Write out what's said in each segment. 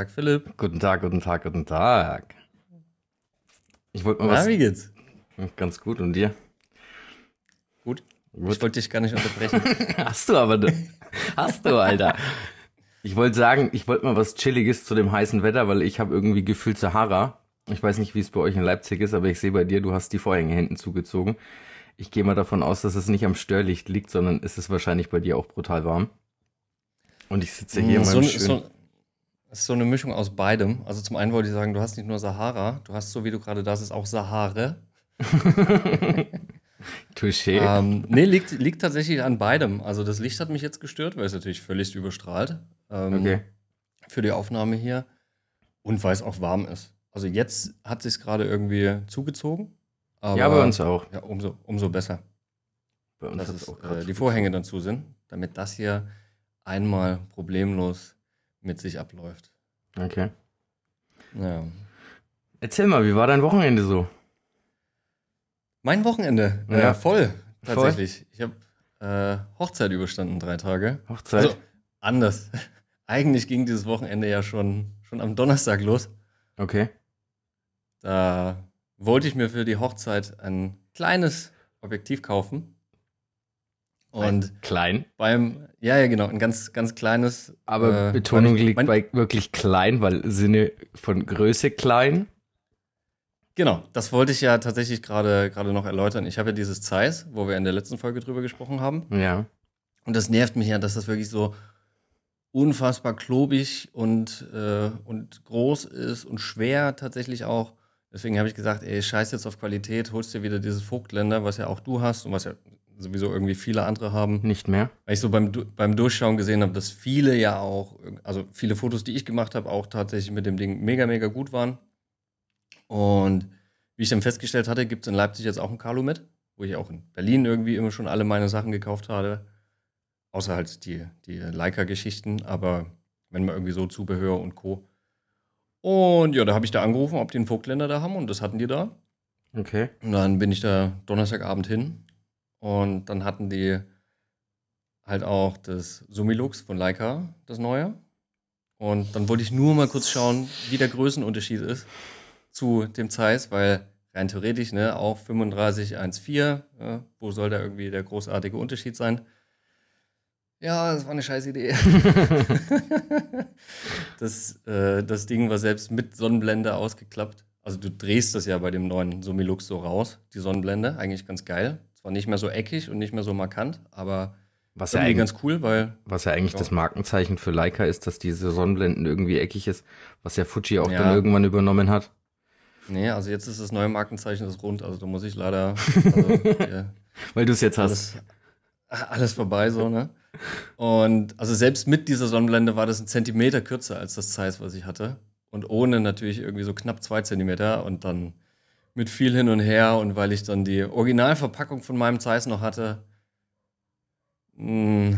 Tag, Philipp. Guten Tag, guten Tag, guten Tag. Ich wollte mal Na, was. wie geht's? Ganz gut und dir? Gut. Gut. Ich wollte dich gar nicht unterbrechen. Hast du aber. ne? Hast du, Alter. Ich wollte sagen, ich wollte mal was Chilliges zu dem heißen Wetter, weil ich habe irgendwie gefühlt Sahara. Ich weiß nicht, wie es bei euch in Leipzig ist, aber ich sehe bei dir, du hast die Vorhänge hinten zugezogen. Ich gehe mal davon aus, dass es nicht am Störlicht liegt, sondern es ist wahrscheinlich bei dir auch brutal warm. Und ich sitze hier in so, meinem so, schönen... ist so eine Mischung aus beidem. Also zum einen wollte ich sagen, du hast nicht nur Sahara, du hast, so wie du gerade da bist, auch Sahare. Touché. Ähm, nee, liegt, liegt tatsächlich an beidem. Also das Licht hat mich jetzt gestört, weil es natürlich völlig überstrahlt. Ähm, Okay. Für die Aufnahme hier. Und weil es auch warm ist. Also jetzt hat sich gerade irgendwie zugezogen. Aber, Ja, bei uns auch. Ja, umso, umso besser. Bei uns dass es, auch äh, die Vorhänge dann zu sind, damit das hier einmal problemlos mit sich abläuft. Okay. Ja. Erzähl mal, wie war dein Wochenende so? Mein Wochenende, Ja. äh, voll, tatsächlich. Ich habe äh, Hochzeit überstanden, drei Tage. Hochzeit? Also anders. Eigentlich ging dieses Wochenende ja schon, schon am Donnerstag los. okay. Da wollte ich mir für die Hochzeit ein kleines Objektiv kaufen. Und Klein. beim, ja, ja, genau, ein ganz, ganz kleines. Aber äh, Betonung liegt mein- bei wirklich klein, weil im Sinne von Größe klein. Genau, das wollte ich ja tatsächlich gerade gerade noch erläutern. Ich habe ja dieses Zeiss, wo wir in der letzten Folge drüber gesprochen haben. Ja. Und das nervt mich ja, dass das wirklich so unfassbar klobig und, äh, und groß ist und schwer tatsächlich auch. Deswegen habe ich gesagt, ey, scheiß jetzt auf Qualität, holst dir wieder dieses Vogtländer, was ja auch du hast und was ja sowieso irgendwie viele andere haben. Nicht mehr. Weil ich so beim, beim Durchschauen gesehen habe, dass viele ja auch, also viele Fotos, die ich gemacht habe, auch tatsächlich mit dem Ding mega, mega gut waren. Und wie ich dann festgestellt hatte, gibt es in Leipzig jetzt auch ein Calumet, wo ich auch in Berlin irgendwie immer schon alle meine Sachen gekauft habe. Außer halt die, die Leica-Geschichten, aber wenn man irgendwie so Zubehör und Co. Und ja, da habe ich da angerufen, ob die einen Vogtländer da haben und das hatten die da. Okay. Und dann bin ich da Donnerstagabend hin und dann hatten die halt auch das Sumilux von Leica, das neue. Und dann wollte ich nur mal kurz schauen, wie der Größenunterschied ist zu dem Zeiss, weil rein theoretisch, ne, auch 3514, ja, wo soll da irgendwie der großartige Unterschied sein? Ja, das war eine scheiß Idee. das, äh, das Ding war selbst mit Sonnenblende ausgeklappt. Also du drehst das ja bei dem neuen Sumilux so raus, die Sonnenblende. Eigentlich ganz geil. Zwar nicht mehr so eckig und nicht mehr so markant, aber Was ja, irgendwie eigentlich, ganz cool, weil was ja eigentlich Ja. das Markenzeichen für Leica ist, dass diese Sonnenblenden irgendwie eckig ist, was ja Fuji auch Ja. dann irgendwann übernommen hat. Nee, also jetzt ist das neue Markenzeichen das rund, also da muss ich leider also, Weil du es jetzt hast. alles, alles vorbei so, ne? Und also selbst mit dieser Sonnenblende war das ein Zentimeter kürzer als das Zeiss, was ich hatte. Und ohne natürlich irgendwie so knapp zwei Zentimeter und dann mit viel hin und her und weil ich dann die Originalverpackung von meinem Zeiss noch hatte, mh,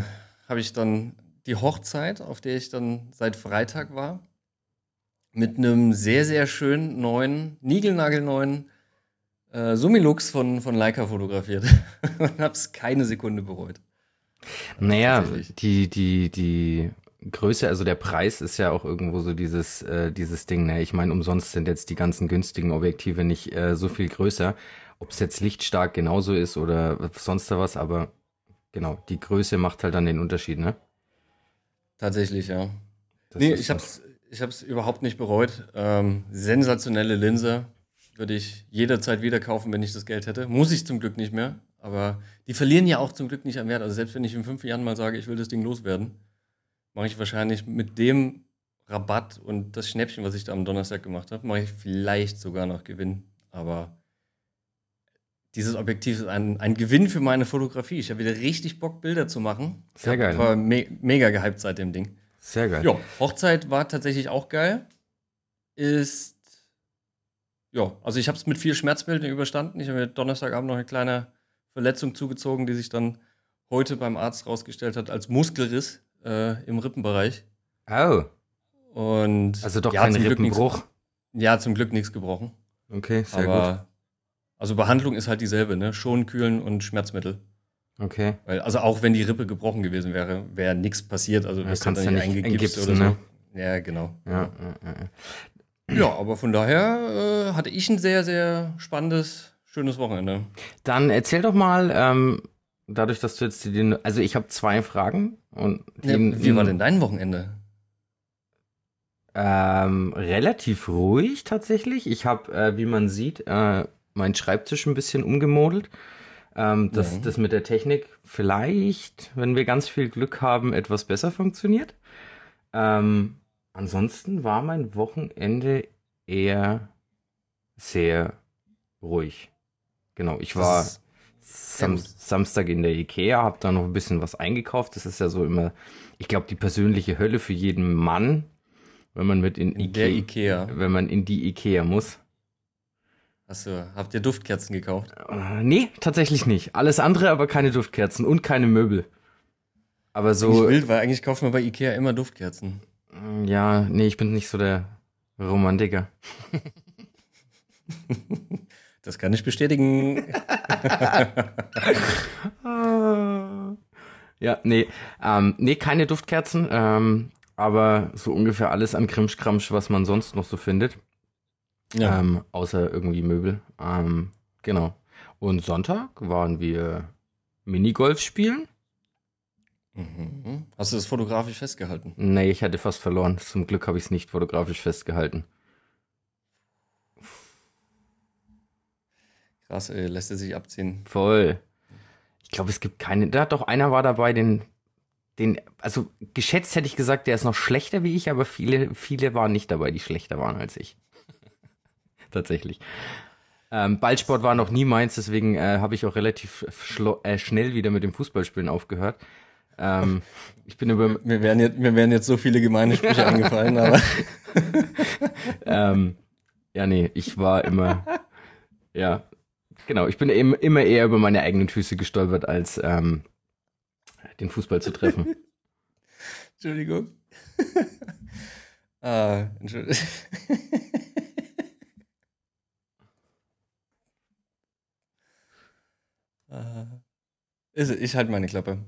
habe ich dann die Hochzeit, auf der ich dann seit Freitag war, mit einem sehr, sehr schönen neuen, niegelnagelneuen äh, Summilux von, von Leica fotografiert und habe es keine Sekunde bereut. Naja, die, die, die Größe, also der Preis ist ja auch irgendwo so dieses, äh, dieses Ding. Ne? Ich meine, umsonst sind jetzt die ganzen günstigen Objektive nicht äh, so viel größer. Ob es jetzt lichtstark genauso ist oder sonst da was, aber genau, die Größe macht halt dann den Unterschied, ne? Tatsächlich, ja. Das nee, ich es ich hab's überhaupt nicht bereut. Ähm, sensationelle Linse. Würde ich jederzeit wieder kaufen, wenn ich das Geld hätte. Muss ich zum Glück nicht mehr. Aber die verlieren ja auch zum Glück nicht an Wert. Also selbst wenn ich in fünf Jahren mal sage, ich will das Ding loswerden, mache ich wahrscheinlich mit dem Rabatt und das Schnäppchen, was ich da am Donnerstag gemacht habe, mache ich vielleicht sogar noch Gewinn. Aber dieses Objektiv ist ein, ein Gewinn für meine Fotografie. Ich habe wieder richtig Bock, Bilder zu machen. Sehr geil. Ich war me mega gehypt seit dem Ding. Sehr geil. Ja, Hochzeit war tatsächlich auch geil. Ist. Ja, also ich habe es mit viel Schmerzbildern überstanden. Ich habe mir Donnerstagabend noch eine kleine Verletzung zugezogen, die sich dann heute beim Arzt rausgestellt hat als Muskelriss äh, im Rippenbereich. Oh, Und also doch ja, kein zum Glück Rippenbruch. Nix, ja, zum Glück nichts gebrochen. Okay, sehr Aber also Behandlung ist halt dieselbe, ne? Schonen, kühlen und Schmerzmittel. gut. Okay. Weil, also auch wenn die Rippe gebrochen gewesen wäre, wäre nichts passiert. Also Ja, kannst dann ja nicht eingegipst oder so. ne? Ja, genau. Ja, ja, ja. Ja, aber von daher äh, hatte ich ein sehr, sehr spannendes, schönes Wochenende. Dann erzähl doch mal, ähm, dadurch, dass du jetzt die, also ich habe zwei Fragen und Ja, wie war denn dein Wochenende? Ähm, relativ ruhig tatsächlich. Ich habe, äh, wie man sieht, äh, meinen Schreibtisch ein bisschen umgemodelt. Ähm, dass Ja. das mit der Technik vielleicht, wenn wir ganz viel Glück haben, etwas besser funktioniert. Ähm, ansonsten war mein Wochenende eher sehr ruhig. Genau, ich war Das Sam. Samstag in der Ikea, habe da noch ein bisschen was eingekauft. Das ist ja so immer, ich glaube, die persönliche Hölle für jeden Mann, wenn man mit in, In Ikea, Ikea. wenn man in die Ikea muss. Du, habt ihr Duftkerzen gekauft? Äh, nee, tatsächlich nicht. Alles andere, aber keine Duftkerzen und keine Möbel. Aber So so, wild, weil eigentlich kauft man bei Ikea immer Duftkerzen. mm, ja, nee, ich bin nicht so der Romantiker. Das kann ich bestätigen. Ja, nee, ähm, nee, keine Duftkerzen, ähm, aber so ungefähr alles an Krimschkramsch, was man sonst noch so findet. Ja. Ähm, außer irgendwie Möbel. Ähm, genau. Und Sonntag waren wir Minigolf spielen. Mhm. Hast du das fotografisch festgehalten? Nee, ich hatte fast verloren. Zum Glück habe ich es nicht fotografisch festgehalten. Krass, ey, lässt er sich abziehen. Voll. Ich glaube, es gibt keine. Da doch einer war dabei, den, den, also geschätzt hätte ich gesagt, der ist noch schlechter wie ich, aber viele, viele waren nicht dabei, die schlechter waren als ich. Tatsächlich. Ähm, Ballsport war noch nie meins, deswegen äh, habe ich auch relativ äh, schnell wieder mit dem Fußballspielen aufgehört. Ähm, ich bin über, Mir wären, jetzt, mir wären jetzt so viele gemeine Sprüche eingefallen, aber ähm, ja, nee, ich war immer, ja, genau, ich bin im- immer eher über meine eigenen Füße gestolpert, als ähm, den Fußball zu treffen. Entschuldigung. ah, Entschuldigung. Ah. Es, ich halte meine Klappe.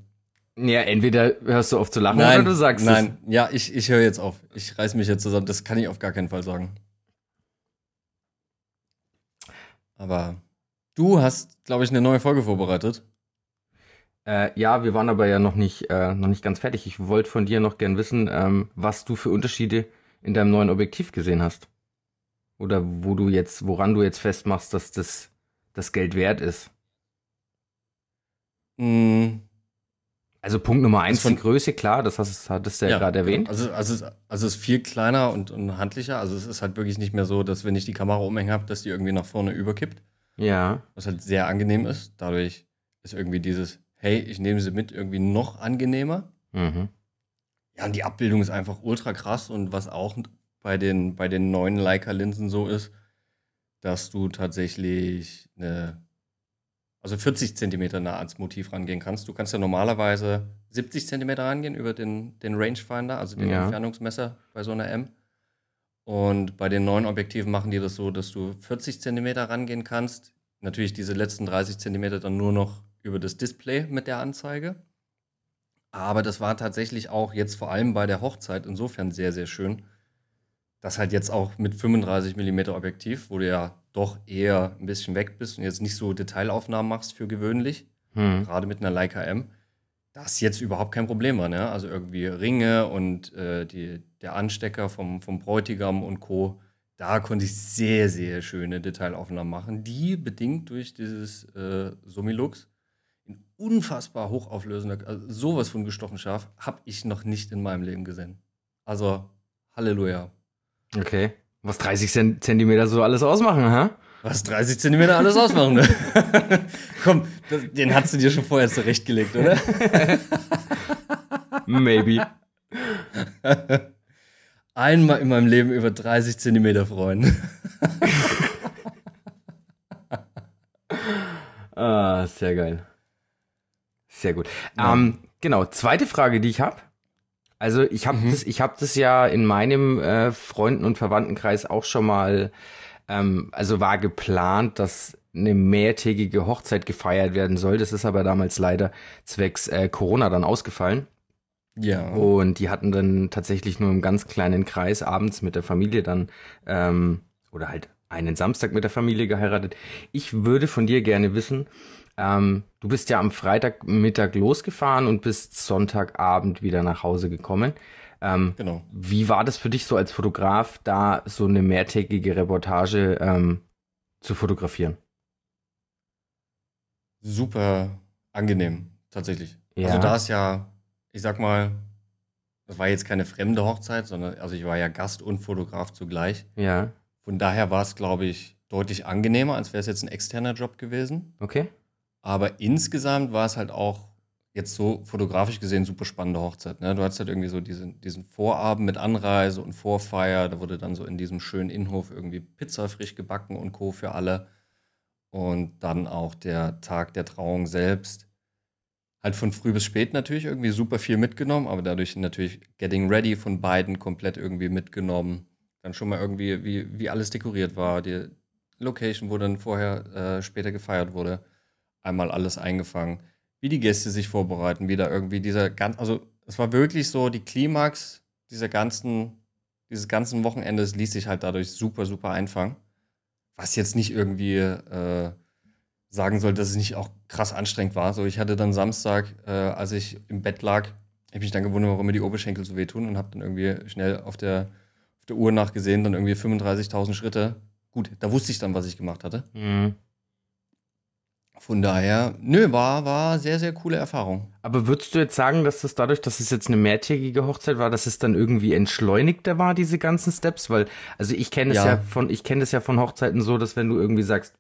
Ja, entweder hörst du auf zu lachen oder du sagst nein, ja, ich, ich höre jetzt auf. Ich reiß mich jetzt zusammen. Das kann ich auf gar keinen Fall sagen. Aber du hast, glaube ich, eine neue Folge vorbereitet. Äh, ja, wir waren aber ja noch nicht, äh, noch nicht ganz fertig. Ich wollte von dir noch gern wissen, ähm, was du für Unterschiede in deinem neuen Objektiv gesehen hast. Oder wo du jetzt, woran du jetzt festmachst, dass das das Geld wert ist. Mm, Also Punkt Nummer eins, von- die Größe, klar, das hast, hattest du ja, gerade genau. erwähnt. Also, also, es- also es ist viel kleiner und, und handlicher. Also es ist halt wirklich nicht mehr so, dass wenn ich die Kamera umhängen habe, dass die irgendwie nach vorne überkippt. Ja. Was halt sehr angenehm ist. Dadurch ist irgendwie dieses, hey, ich nehme sie mit, irgendwie noch angenehmer. Mhm. Ja, und die Abbildung ist einfach ultra krass und was auch bei den, bei den neuen Leica-Linsen so ist, dass du tatsächlich eine, also 40 Zentimeter nah ans Motiv rangehen kannst. Du kannst ja normalerweise 70 Zentimeter rangehen über den, den Rangefinder, also den Ja. Entfernungsmesser bei so einer M. Und bei den neuen Objektiven machen die das so, dass du 40 Zentimeter rangehen kannst. Natürlich diese letzten 30 Zentimeter dann nur noch über das Display mit der Anzeige. Aber das war tatsächlich auch jetzt vor allem bei der Hochzeit insofern sehr, sehr schön, dass halt jetzt auch mit 35 mm Objektiv, wo du ja doch eher ein bisschen weg bist und jetzt nicht so Detailaufnahmen machst für gewöhnlich, Hm. gerade mit einer Leica M, das jetzt überhaupt kein Problem war. Ne? Also irgendwie Ringe und äh, die, der Anstecker vom, vom Bräutigam und Co. Da konnte ich sehr, sehr schöne Detailaufnahmen machen, die bedingt durch dieses äh, Summilux in unfassbar hochauflösender, also sowas von gestochen scharf, habe ich noch nicht in meinem Leben gesehen. Also, Halleluja. Okay. Was 30 Cent Zentimeter so alles ausmachen, hä? Was 30 Zentimeter alles ausmachen, ne? Komm, das, den hast du dir schon vorher zurechtgelegt, oder? Maybe. Einmal in meinem Leben über 30 Zentimeter freuen. Ah, sehr geil. Sehr gut. Ähm, genau, zweite Frage, die ich habe. Also ich habe das, ich habe das ja in meinem äh, Freunden- und Verwandtenkreis auch schon mal, ähm, also war geplant, dass eine mehrtägige Hochzeit gefeiert werden soll. Das ist aber damals leider zwecks äh, Corona dann ausgefallen. Ja. Und die hatten dann tatsächlich nur im ganz kleinen Kreis abends mit der Familie dann ähm, oder halt einen Samstag mit der Familie geheiratet. Ich würde von dir gerne wissen, ähm, du bist ja am Freitagmittag losgefahren und bist Sonntagabend wieder nach Hause gekommen. Ähm, genau. Wie war das für dich so als Fotograf, da so eine mehrtägige Reportage ähm, zu fotografieren? Super angenehm, tatsächlich. Ja. Also da ist ja, ich sag mal, das war jetzt keine fremde Hochzeit, sondern also ich war ja Gast und Fotograf zugleich. Ja. Von daher war es, glaube ich, deutlich angenehmer, als wäre es jetzt ein externer Job gewesen. Okay. Aber insgesamt war es halt auch jetzt so fotografisch gesehen super spannende Hochzeit. Ne? Du hattest halt irgendwie so diesen, diesen Vorabend mit Anreise und Vorfeier. Da wurde dann so in diesem schönen Innenhof irgendwie Pizza frisch gebacken und Co. für alle. Und dann auch der Tag der Trauung selbst. Halt von früh bis spät natürlich irgendwie super viel mitgenommen, aber dadurch natürlich Getting Ready von beiden komplett irgendwie mitgenommen. Dann schon mal irgendwie, wie, wie alles dekoriert war. Die Location, wo dann vorher äh, später gefeiert wurde. Einmal alles eingefangen wie die Gäste sich vorbereiten, wie da irgendwie dieser ganz, also es war wirklich so, die Klimax dieser ganzen, dieses ganzen Wochenendes ließ sich halt dadurch super, super einfangen. Was jetzt nicht irgendwie äh, sagen soll, dass es nicht auch krass anstrengend war. So, ich hatte dann Samstag, äh, als ich im Bett lag, habe mich dann gewundert, warum mir die Oberschenkel so wehtun und habe dann irgendwie schnell auf der, auf der Uhr nachgesehen, dann irgendwie 35.000 Schritte. Gut, da wusste ich dann, was ich gemacht hatte. Mhm. Von daher, nö, war, war sehr, sehr coole Erfahrung. Aber würdest du jetzt sagen, dass das dadurch, dass es jetzt eine mehrtägige Hochzeit war, dass es dann irgendwie entschleunigter war, diese ganzen Steps? Weil, also ich kenne es ja. ja von, ich kenne es ja von Hochzeiten so, dass wenn du irgendwie sagst,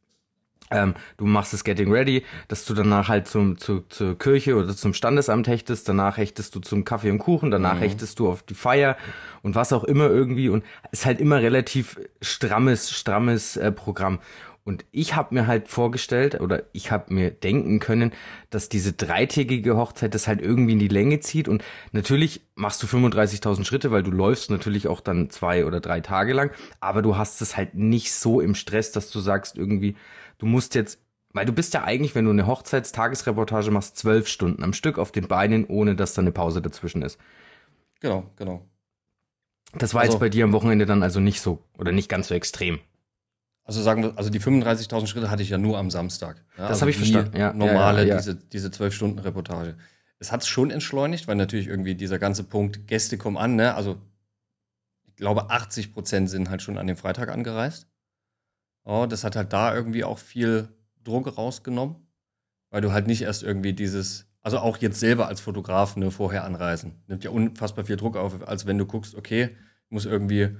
ähm, du machst das Getting Ready, dass du danach halt zum, zu, zur Kirche oder zum Standesamt hechtest, danach hechtest du zum Kaffee und Kuchen, danach mhm. hechtest du auf die Feier und was auch immer irgendwie und es ist halt immer relativ strammes, strammes äh, Programm. Und ich habe mir halt vorgestellt oder ich habe mir denken können, dass diese dreitägige Hochzeit das halt irgendwie in die Länge zieht. Und natürlich machst du 35.000 Schritte, weil du läufst natürlich auch dann zwei oder drei Tage lang. Aber du hast es halt nicht so im Stress, dass du sagst irgendwie, du musst jetzt, weil du bist ja eigentlich, wenn du eine Hochzeitstagesreportage machst, zwölf Stunden am Stück auf den Beinen, ohne dass da eine Pause dazwischen ist. Genau, genau. Das war also, jetzt bei dir am Wochenende dann also nicht so oder nicht ganz so extrem. Also sagen wir, also die 35.000 Schritte hatte ich ja nur am Samstag. Ja, das also habe ich verstanden. Ja, normale, ja, ja, diese, diese 12-Stunden-Reportage. Es hat es schon entschleunigt, weil natürlich irgendwie dieser ganze Punkt, Gäste kommen an, ne? Also ich glaube, 80 Prozent sind halt schon an dem Freitag angereist. Oh, das hat halt da irgendwie auch viel Druck rausgenommen, weil du halt nicht erst irgendwie dieses, also auch jetzt selber als Fotograf ne, vorher anreisen. Nimmt ja unfassbar viel Druck auf, als wenn du guckst, okay, ich muss irgendwie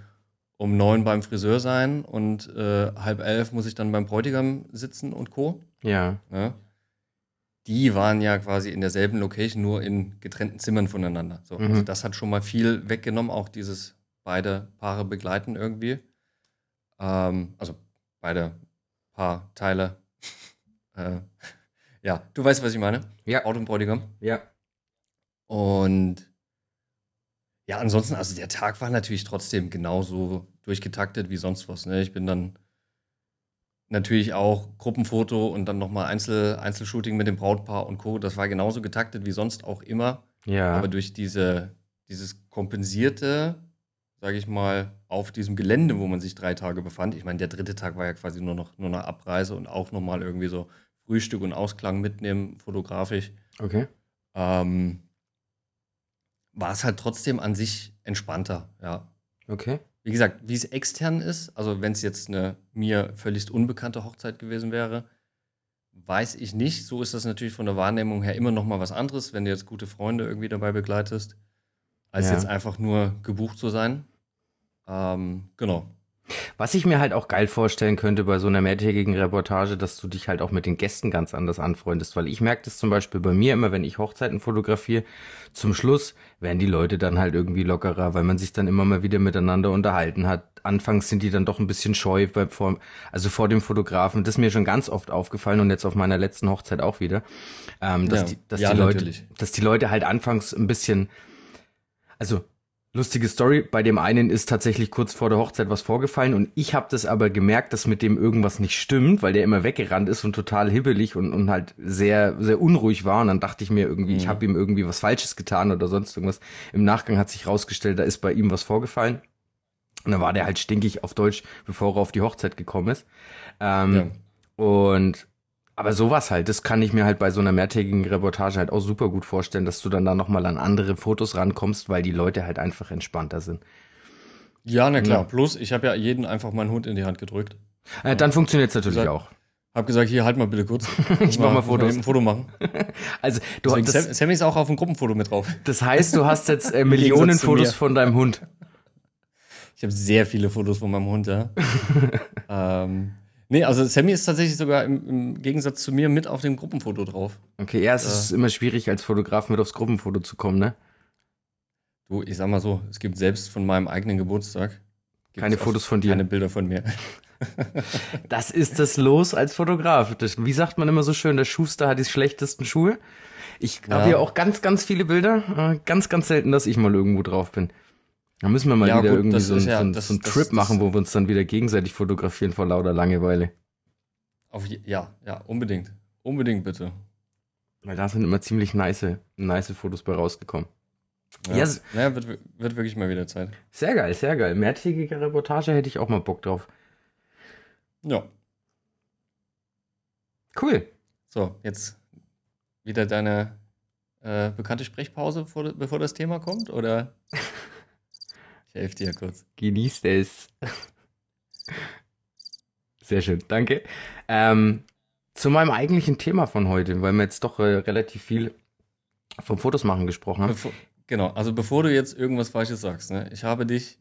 um neun beim Friseur sein und äh, halb elf muss ich dann beim Bräutigam sitzen und Co. Ja. ja. Die waren ja quasi in derselben Location, nur in getrennten Zimmern voneinander. So, mhm. Also das hat schon mal viel weggenommen, auch dieses beide Paare begleiten irgendwie. Ähm, also beide Paarteile. äh, ja, du weißt, was ich meine. Ja. Auto und Bräutigam. Ja. Und ja, ansonsten, also der Tag war natürlich trotzdem genauso durchgetaktet wie sonst was. Ne? Ich bin dann natürlich auch Gruppenfoto und dann nochmal Einzel Einzelshooting mit dem Brautpaar und Co. Das war genauso getaktet wie sonst auch immer. Ja. Aber durch diese, dieses kompensierte, sage ich mal, auf diesem Gelände, wo man sich drei Tage befand. Ich meine, der dritte Tag war ja quasi nur noch nur eine Abreise und auch nochmal irgendwie so Frühstück und Ausklang mitnehmen, fotografisch. Okay. Ähm, war es halt trotzdem an sich entspannter, ja. Okay. Wie gesagt, wie es extern ist, also wenn es jetzt eine mir völlig unbekannte Hochzeit gewesen wäre, weiß ich nicht. So ist das natürlich von der Wahrnehmung her immer noch mal was anderes, wenn du jetzt gute Freunde irgendwie dabei begleitest, als ja. jetzt einfach nur gebucht zu sein. Ähm, genau. Was ich mir halt auch geil vorstellen könnte bei so einer mehrtägigen Reportage, dass du dich halt auch mit den Gästen ganz anders anfreundest, weil ich merke das zum Beispiel bei mir immer, wenn ich Hochzeiten fotografiere, zum Schluss werden die Leute dann halt irgendwie lockerer, weil man sich dann immer mal wieder miteinander unterhalten hat. Anfangs sind die dann doch ein bisschen scheu, bei, vor, also vor dem Fotografen. Das ist mir schon ganz oft aufgefallen und jetzt auf meiner letzten Hochzeit auch wieder, ähm, dass, ja. die, dass, ja, die Leute, dass die Leute halt anfangs ein bisschen, also Lustige Story, bei dem einen ist tatsächlich kurz vor der Hochzeit was vorgefallen und ich habe das aber gemerkt, dass mit dem irgendwas nicht stimmt, weil der immer weggerannt ist und total hibbelig und, und halt sehr, sehr unruhig war. Und dann dachte ich mir irgendwie, mhm. ich habe ihm irgendwie was Falsches getan oder sonst irgendwas. Im Nachgang hat sich rausgestellt, da ist bei ihm was vorgefallen. Und dann war der halt stinkig auf Deutsch, bevor er auf die Hochzeit gekommen ist. Ähm, ja. Und aber sowas halt, das kann ich mir halt bei so einer mehrtägigen Reportage halt auch super gut vorstellen, dass du dann da nochmal an andere Fotos rankommst, weil die Leute halt einfach entspannter sind. Ja, na klar. Ja. Plus, ich habe ja jeden einfach meinen Hund in die Hand gedrückt. Äh, dann funktioniert es natürlich gesagt, auch. Hab gesagt, hier, halt mal bitte kurz. ich mach mal Fotos. ein Foto machen. also, du Deswegen, das, Sammy ist auch auf dem Gruppenfoto mit drauf. Das heißt, du hast jetzt äh, Millionen Fotos von deinem Hund. Ich habe sehr viele Fotos von meinem Hund, ja. ähm, Nee, also Sammy ist tatsächlich sogar im, im, Gegensatz zu mir mit auf dem Gruppenfoto drauf. Okay, ja, es äh, ist immer schwierig, als Fotograf mit aufs Gruppenfoto zu kommen, ne? Du, ich sag mal so, es gibt selbst von meinem eigenen Geburtstag keine Fotos von dir. Keine Bilder von mir. das ist das Los als Fotograf. Das, wie sagt man immer so schön, der Schuster hat die schlechtesten Schuhe. Ich ja. habe hier auch ganz, ganz viele Bilder. Äh, ganz, ganz selten, dass ich mal irgendwo drauf bin. Da müssen wir mal ja, wieder gut, irgendwie so, ja, so, das, so einen Trip das, machen, wo wir uns dann wieder gegenseitig fotografieren vor lauter Langeweile. Auf, ja, ja, unbedingt. Unbedingt bitte. Weil da sind immer ziemlich nice, nice Fotos bei rausgekommen. Ja, yes. ja wird, wird wirklich mal wieder Zeit. Sehr geil, sehr geil. Mehrtägige Reportage hätte ich auch mal Bock drauf. Ja. Cool. So, jetzt wieder deine äh, bekannte Sprechpause, vor, bevor das Thema kommt, oder? Ich helfe dir kurz. Genießt es. Sehr schön, danke. Ähm, zu meinem eigentlichen Thema von heute, weil wir jetzt doch äh, relativ viel vom Fotos machen gesprochen haben. Bevor, genau, also bevor du jetzt irgendwas Falsches sagst, ne, ich habe dich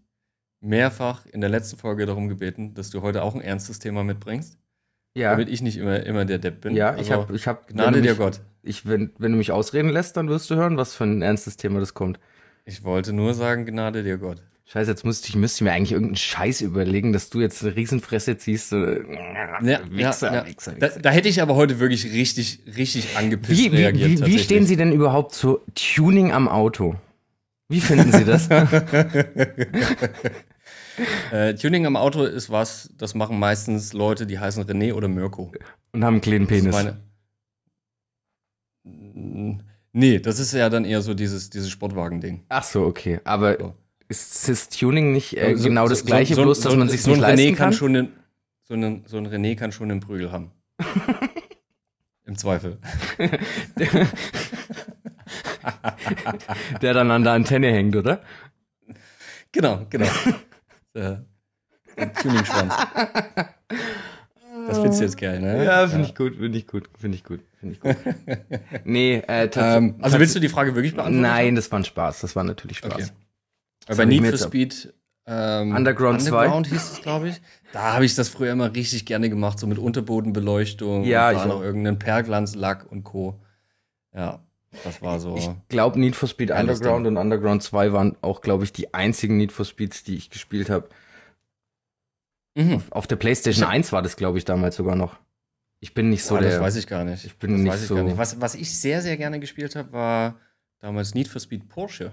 mehrfach in der letzten Folge darum gebeten, dass du heute auch ein ernstes Thema mitbringst. Ja. Damit ich nicht immer, immer der Depp bin. Ja, also, ich habe, ich hab, Gnade dir Gott. Ich, wenn, wenn du mich ausreden lässt, dann wirst du hören, was für ein ernstes Thema das kommt. Ich wollte nur sagen, Gnade dir Gott. Scheiße, jetzt müsste ich, müsste ich mir eigentlich irgendeinen Scheiß überlegen, dass du jetzt eine Riesenfresse ziehst. So, ja, Wichser, ja, Wichser, Wichser. Da, da, hätte ich aber heute wirklich richtig, richtig angepisst wie, reagiert. Wie, wie stehen Sie denn überhaupt zu Tuning am Auto? Wie finden Sie das? äh, Tuning am Auto ist was, das machen meistens Leute, die heißen René oder Mirko. Und haben einen kleinen Penis. Nee, das ist ja dann eher so dieses, dieses Sportwagen-Ding. Ach so, okay. Aber so. Ist Cis-Tuning nicht äh, so, genau so, das gleiche, so, bloß dass man sich so nicht ein leisten René kann? Schon einen, so, einen, so ein René kann schon einen Prügel haben. Im Zweifel. Der dann an der Antenne hängt, oder? Genau, genau. der, der Tuning-Schwanz. Das findest du jetzt geil, ne? Ja, finde ja. ich gut, finde ich gut, finde ich gut, finde ich gut. nee, äh, ähm, Also willst du die Frage wirklich beantworten? Nein, das war ein Spaß, das war natürlich Spaß. Okay. Aber bei Need for Speed ähm, Underground 2. Underground hieß es, glaube ich. Da habe ich das früher immer richtig gerne gemacht, so mit Unterbodenbeleuchtung. Ja, und ich noch irgendeinen Perglanzlack und Co. Ja, das war so. Ich glaube, Need for Speed Underground und Underground 2 waren auch, glaube ich, die einzigen Need for Speeds, die ich gespielt habe. Mhm. Auf, auf, der PlayStation 1 war das, glaube ich, damals sogar noch. Ich bin nicht so Boah, der. Das weiß ich gar nicht. Ich bin das nicht ich so. Nicht. Was, was ich sehr, sehr gerne gespielt habe, war damals Need for Speed Porsche.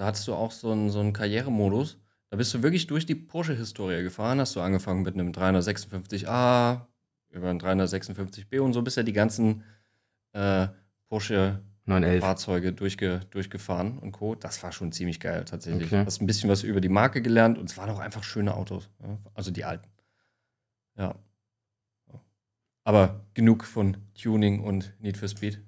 Da hattest du auch so einen, so einen Karrieremodus. Da bist du wirklich durch die Porsche-Historie gefahren. Hast du angefangen mit einem 356a, über einen 356b und so bist ja die ganzen äh, Porsche 911. Fahrzeuge durchge, durchgefahren und Co. Das war schon ziemlich geil tatsächlich. Okay. Hast ein bisschen was über die Marke gelernt und es waren auch einfach schöne Autos. Ja? Also die alten. Ja. Aber genug von Tuning und Need for Speed.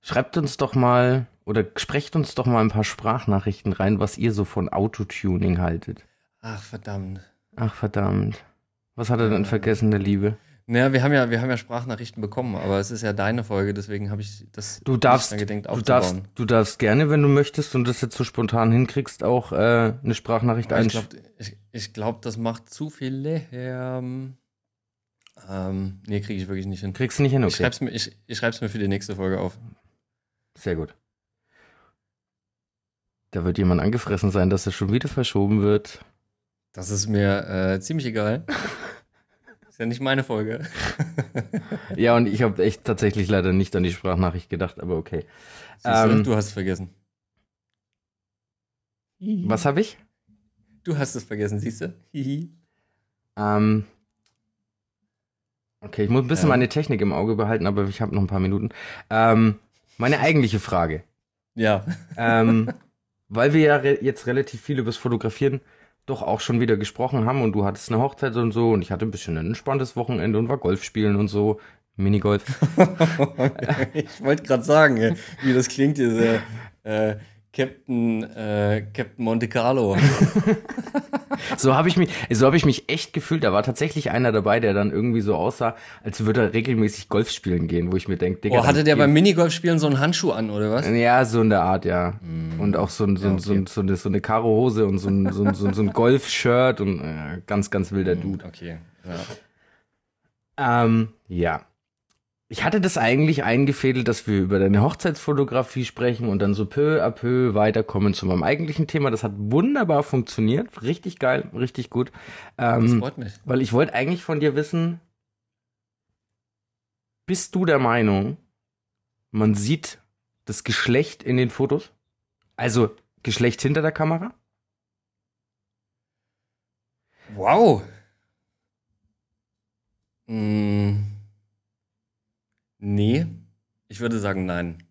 Schreibt uns doch mal oder sprecht uns doch mal ein paar Sprachnachrichten rein, was ihr so von Autotuning haltet. Ach verdammt. Ach verdammt. Was hat er denn vergessen, der Liebe? Naja, wir haben ja, wir haben ja Sprachnachrichten bekommen, aber es ist ja deine Folge, deswegen habe ich das du darfst, gedenkt du darfst, du darfst gerne, wenn du möchtest und das jetzt so spontan hinkriegst, auch äh, eine Sprachnachricht einstellen. Ich glaube, glaub, das macht zu viel Lärm. Ähm, nee, kriege ich wirklich nicht hin. Kriegst du nicht hin, okay. Ich schreib's, mir, ich, ich schreib's mir für die nächste Folge auf. Sehr gut. Da wird jemand angefressen sein, dass er schon wieder verschoben wird. Das ist mir äh, ziemlich egal. ist ja nicht meine Folge. ja, und ich habe echt tatsächlich leider nicht an die Sprachnachricht gedacht, aber okay. Ähm, du, hast vergessen. Was habe ich? Du hast es vergessen, siehst du? Ähm, okay, ich muss ein bisschen Ja. meine Technik im Auge behalten, aber ich habe noch ein paar Minuten. Ähm, meine eigentliche Frage. Ja. ähm, weil wir ja re jetzt relativ viel über das Fotografieren doch auch schon wieder gesprochen haben und du hattest eine Hochzeit und so und ich hatte ein bisschen ein entspanntes Wochenende und war Golf spielen und so. Minigolf. ich wollte gerade sagen, wie das klingt, diese äh, Captain, äh, Captain Monte Carlo. So habe ich mich, so habe ich mich echt gefühlt. Da war tatsächlich einer dabei, der dann irgendwie so aussah, als würde er regelmäßig Golf spielen gehen, wo ich mir denke, Digga. Oh, hatte der beim Minigolfspielen so einen Handschuh an, oder was? Ja, so in der Art, ja. Und auch so, ein, so, Ja, so, ein- so eine, so eine Karo-Hose und so ein, so ein, so ein, so ein Golf-Shirt und äh, ganz, ganz wilder Dude. Okay. Ja. Ähm, ja. Ich hatte das eigentlich eingefädelt, dass wir über deine Hochzeitsfotografie sprechen und dann so peu à peu weiterkommen zu meinem eigentlichen Thema. Das hat wunderbar funktioniert. Richtig geil, richtig gut. Das Ähm, freut mich. weil ich wollte eigentlich von dir wissen, bist du der Meinung, man sieht das Geschlecht in den Fotos? Also Geschlecht hinter der Kamera? Wow. Mm. Nee. Ich würde sagen, nein.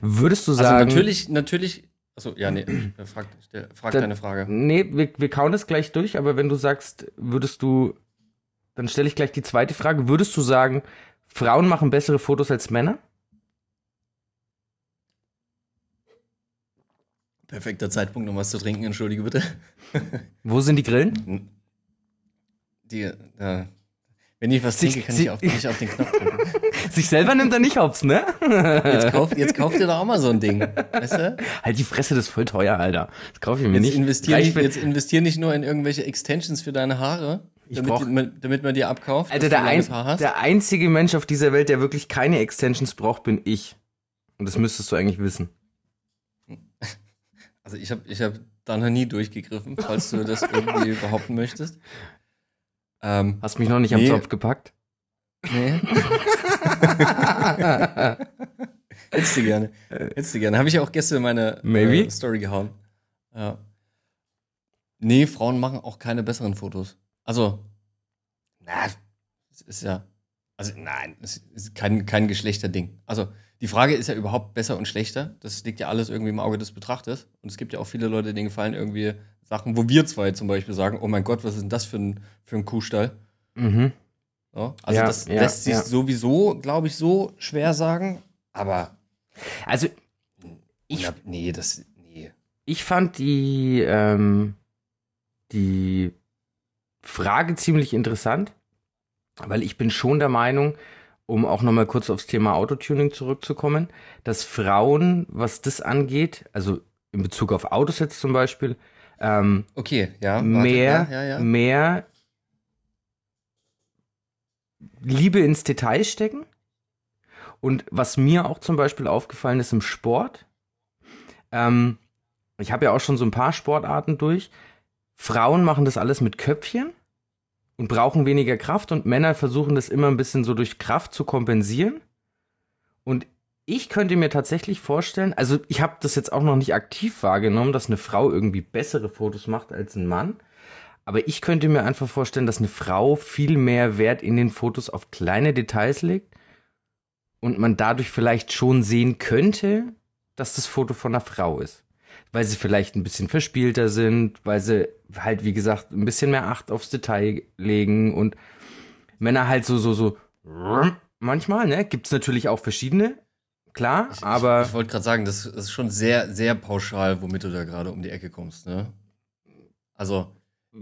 Würdest du Also sagen. natürlich, natürlich. Achso, ja, nee. Frag, frag Da- deine Frage. Nee, wir, wir kauen das gleich durch, aber wenn du sagst, würdest du, dann stelle ich gleich die zweite Frage. Würdest du sagen, Frauen machen bessere Fotos als Männer? Perfekter Zeitpunkt, um was zu trinken, entschuldige bitte. Wo sind die Grillen? Die, äh, wenn ich was Sich- trinke, kann sie- ich auf, nicht auf den Knopf drücken. Sich selber nimmt er nicht hops, ne? Jetzt kauf, jetzt kauf dir doch auch mal so ein Ding. Weißt du? Halt die Fresse, das ist voll teuer, Alter. Das kaufe ich mir Jetzt nicht. investier, nicht, jetzt investier nicht nur in irgendwelche Extensions für deine Haare, Ich damit, brauch- die, man- damit man dir abkauft. Alter, der, ein, der einzige Mensch auf dieser Welt, der wirklich keine Extensions braucht, bin ich. Und das müsstest du eigentlich wissen. Also ich habe ich hab da noch nie durchgegriffen, falls du das irgendwie behaupten möchtest. Ähm, Hast mich noch nicht am Nee. Zopf gepackt? nee. Hättest du gerne. Hättest du gerne. Habe ich ja auch gestern in meine Maybe? äh, Story gehauen. Ja. Nee, Frauen machen auch keine besseren Fotos. Also, na, es ist ja, also nein, es ist kein, kein Geschlechterding. Also, die Frage ist ja überhaupt besser und schlechter. Das liegt ja alles irgendwie im Auge des Betrachters. Und es gibt ja auch viele Leute, denen gefallen irgendwie Sachen, wo wir zwei zum Beispiel sagen, oh mein Gott, was ist denn das für ein, für ein Kuhstall? Mhm. Ja, also Ja, das ja, lässt sich ja. sowieso, glaube ich, so schwer sagen. Aber Also, ich, nee, das nee. ich fand die, ähm, die Frage ziemlich interessant, weil ich bin schon der Meinung, um auch nochmal kurz aufs Thema Autotuning zurückzukommen, dass Frauen, was das angeht, also in Bezug auf Autos jetzt zum Beispiel, ähm, Okay, ja. warte, mehr, ja, ja, mehr Liebe ins Detail stecken. Und was mir auch zum Beispiel aufgefallen ist im Sport, ähm, ich habe ja auch schon so ein paar Sportarten durch. Frauen machen das alles mit Köpfchen und brauchen weniger Kraft und Männer versuchen das immer ein bisschen so durch Kraft zu kompensieren. Und ich könnte mir tatsächlich vorstellen, also ich habe das jetzt auch noch nicht aktiv wahrgenommen, dass eine Frau irgendwie bessere Fotos macht als ein Mann. Aber ich könnte mir einfach vorstellen, dass eine Frau viel mehr Wert in den Fotos auf kleine Details legt und man dadurch vielleicht schon sehen könnte, dass das Foto von einer Frau ist. Weil sie vielleicht ein bisschen verspielter sind, weil sie halt, wie gesagt, ein bisschen mehr Acht aufs Detail legen und Männer halt so, so, so manchmal, ne? Gibt's natürlich auch verschiedene, klar, Ich, aber. ich, ich wollte gerade sagen, das, das ist schon sehr, sehr pauschal, womit du da gerade um die Ecke kommst, ne? Also,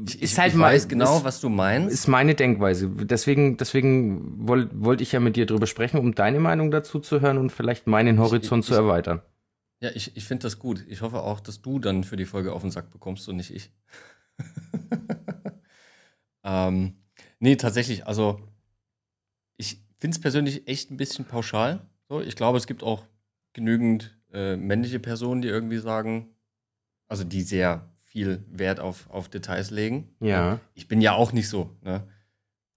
ich, ist halt ich mal- weiß genau, ist- was du meinst. ist meine Denkweise. Deswegen, deswegen wollte wollt ich ja mit dir drüber sprechen, um deine Meinung dazu zu hören und vielleicht meinen Horizont zu erweitern. ja, ich, ich finde das gut. Ich hoffe auch, dass du dann für die Folge auf den Sack bekommst und nicht ich. ähm, nee, tatsächlich, also ich finde es persönlich echt ein bisschen pauschal. So, ich glaube, es gibt auch genügend äh, männliche Personen, die irgendwie sagen, also die sehr viel Wert auf, auf Details legen. Ja. Ich bin ja auch nicht so. Ne?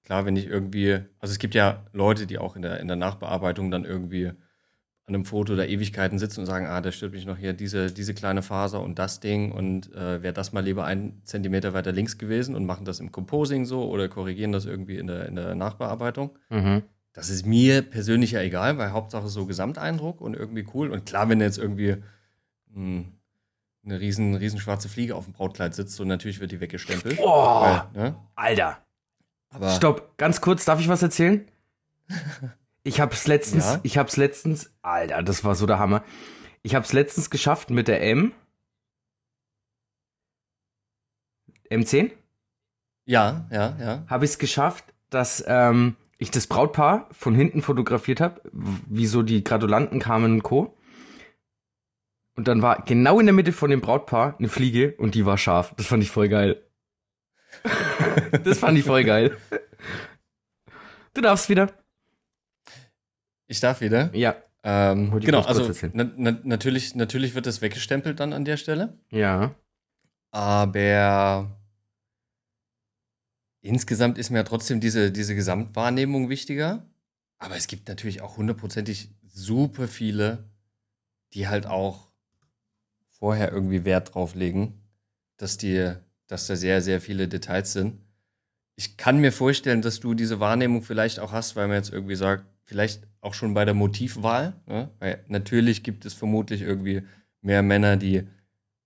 Klar, wenn ich irgendwie, also es gibt ja Leute, die auch in der, in der Nachbearbeitung dann irgendwie an einem Foto da Ewigkeiten sitzen und sagen, ah, da stört mich noch hier diese, diese kleine Faser und das Ding und äh, wäre das mal lieber einen Zentimeter weiter links gewesen und machen das im Composing so oder korrigieren das irgendwie in der, in der Nachbearbeitung. Mhm. Das ist mir persönlich ja egal, weil Hauptsache so Gesamteindruck und irgendwie cool. Und klar, wenn jetzt irgendwie mh, eine riesen, riesen schwarze Fliege auf dem Brautkleid sitzt, so natürlich wird die weggestempelt. Oh, Weil, ne? Alter. Aber Stopp, ganz kurz, darf ich was erzählen? Ich hab's letztens, Ja? ich hab's letztens, Alter, das war so der Hammer. Ich hab's letztens geschafft mit der M. M10? ja, ja, ja. Habe ich es geschafft, dass ähm, ich das Brautpaar von hinten fotografiert habe, wie so die Gratulanten kamen und Co. Und dann war genau in der Mitte von dem Brautpaar eine Fliege und die war scharf. Das fand ich voll geil. das fand ich voll geil. Du darfst wieder. Ich darf wieder. Ja. Ähm, genau, also na, na, natürlich, natürlich wird das weggestempelt dann an der Stelle. Ja. Aber insgesamt ist mir trotzdem diese, diese Gesamtwahrnehmung wichtiger. Aber es gibt natürlich auch hundertprozentig super viele, die halt auch vorher irgendwie Wert drauf legen, dass, die, dass da sehr, sehr viele Details sind. Ich kann mir vorstellen, dass du diese Wahrnehmung vielleicht auch hast, weil man jetzt irgendwie sagt, vielleicht auch schon bei der Motivwahl. Ne? Weil natürlich gibt es vermutlich irgendwie mehr Männer, die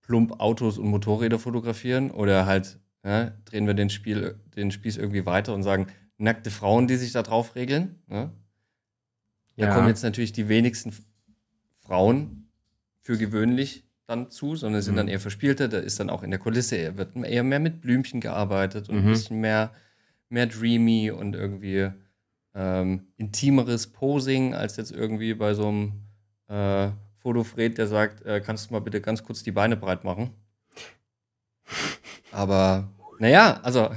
plump Autos und Motorräder fotografieren oder halt ja, drehen wir den, Spiel, den Spieß irgendwie weiter und sagen, nackte Frauen, die sich da drauf regeln. Ne? Da Ja. kommen jetzt natürlich die wenigsten Frauen für gewöhnlich dann zu, sondern sind Mhm. dann eher verspielter. Da ist dann auch in der Kulisse eher, wird eher mehr mit Blümchen gearbeitet und Mhm. ein bisschen mehr, mehr dreamy und irgendwie ähm, intimeres Posing als jetzt irgendwie bei so einem äh, Fotofred, der sagt, äh, kannst du mal bitte ganz kurz die Beine breit machen. Aber naja, also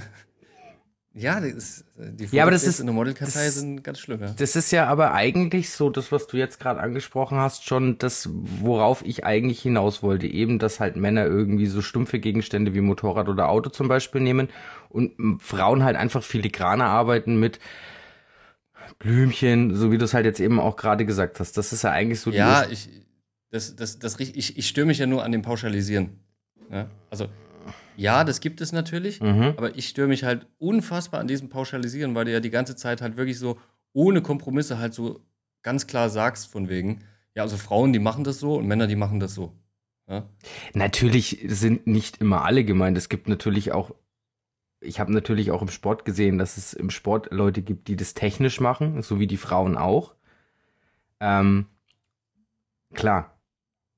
ja, ist, die Ja, aber das ist- in der Modelkartei sind ganz schlimm. Ja. Das ist ja aber eigentlich so, das, was du jetzt gerade angesprochen hast, schon das, worauf ich eigentlich hinaus wollte. Eben, dass halt Männer irgendwie so stumpfe Gegenstände wie Motorrad oder Auto zum Beispiel nehmen und Frauen halt einfach filigraner arbeiten mit Blümchen, so wie du es halt jetzt eben auch gerade gesagt hast. Das ist ja eigentlich so Ja, ich, das, das, das, ich, ich störe mich ja nur an dem Pauschalisieren. Ja? Also, ja, das gibt es natürlich, Mhm. aber ich störe mich halt unfassbar an diesem Pauschalisieren, weil du ja die ganze Zeit halt wirklich so ohne Kompromisse halt so ganz klar sagst, von wegen, ja, also Frauen, die machen das so und Männer, die machen das so. Ja? Natürlich sind nicht immer alle gemeint. Es gibt natürlich auch, ich habe natürlich auch im Sport gesehen, dass es im Sport Leute gibt, die das technisch machen, so wie die Frauen auch. Ähm, klar.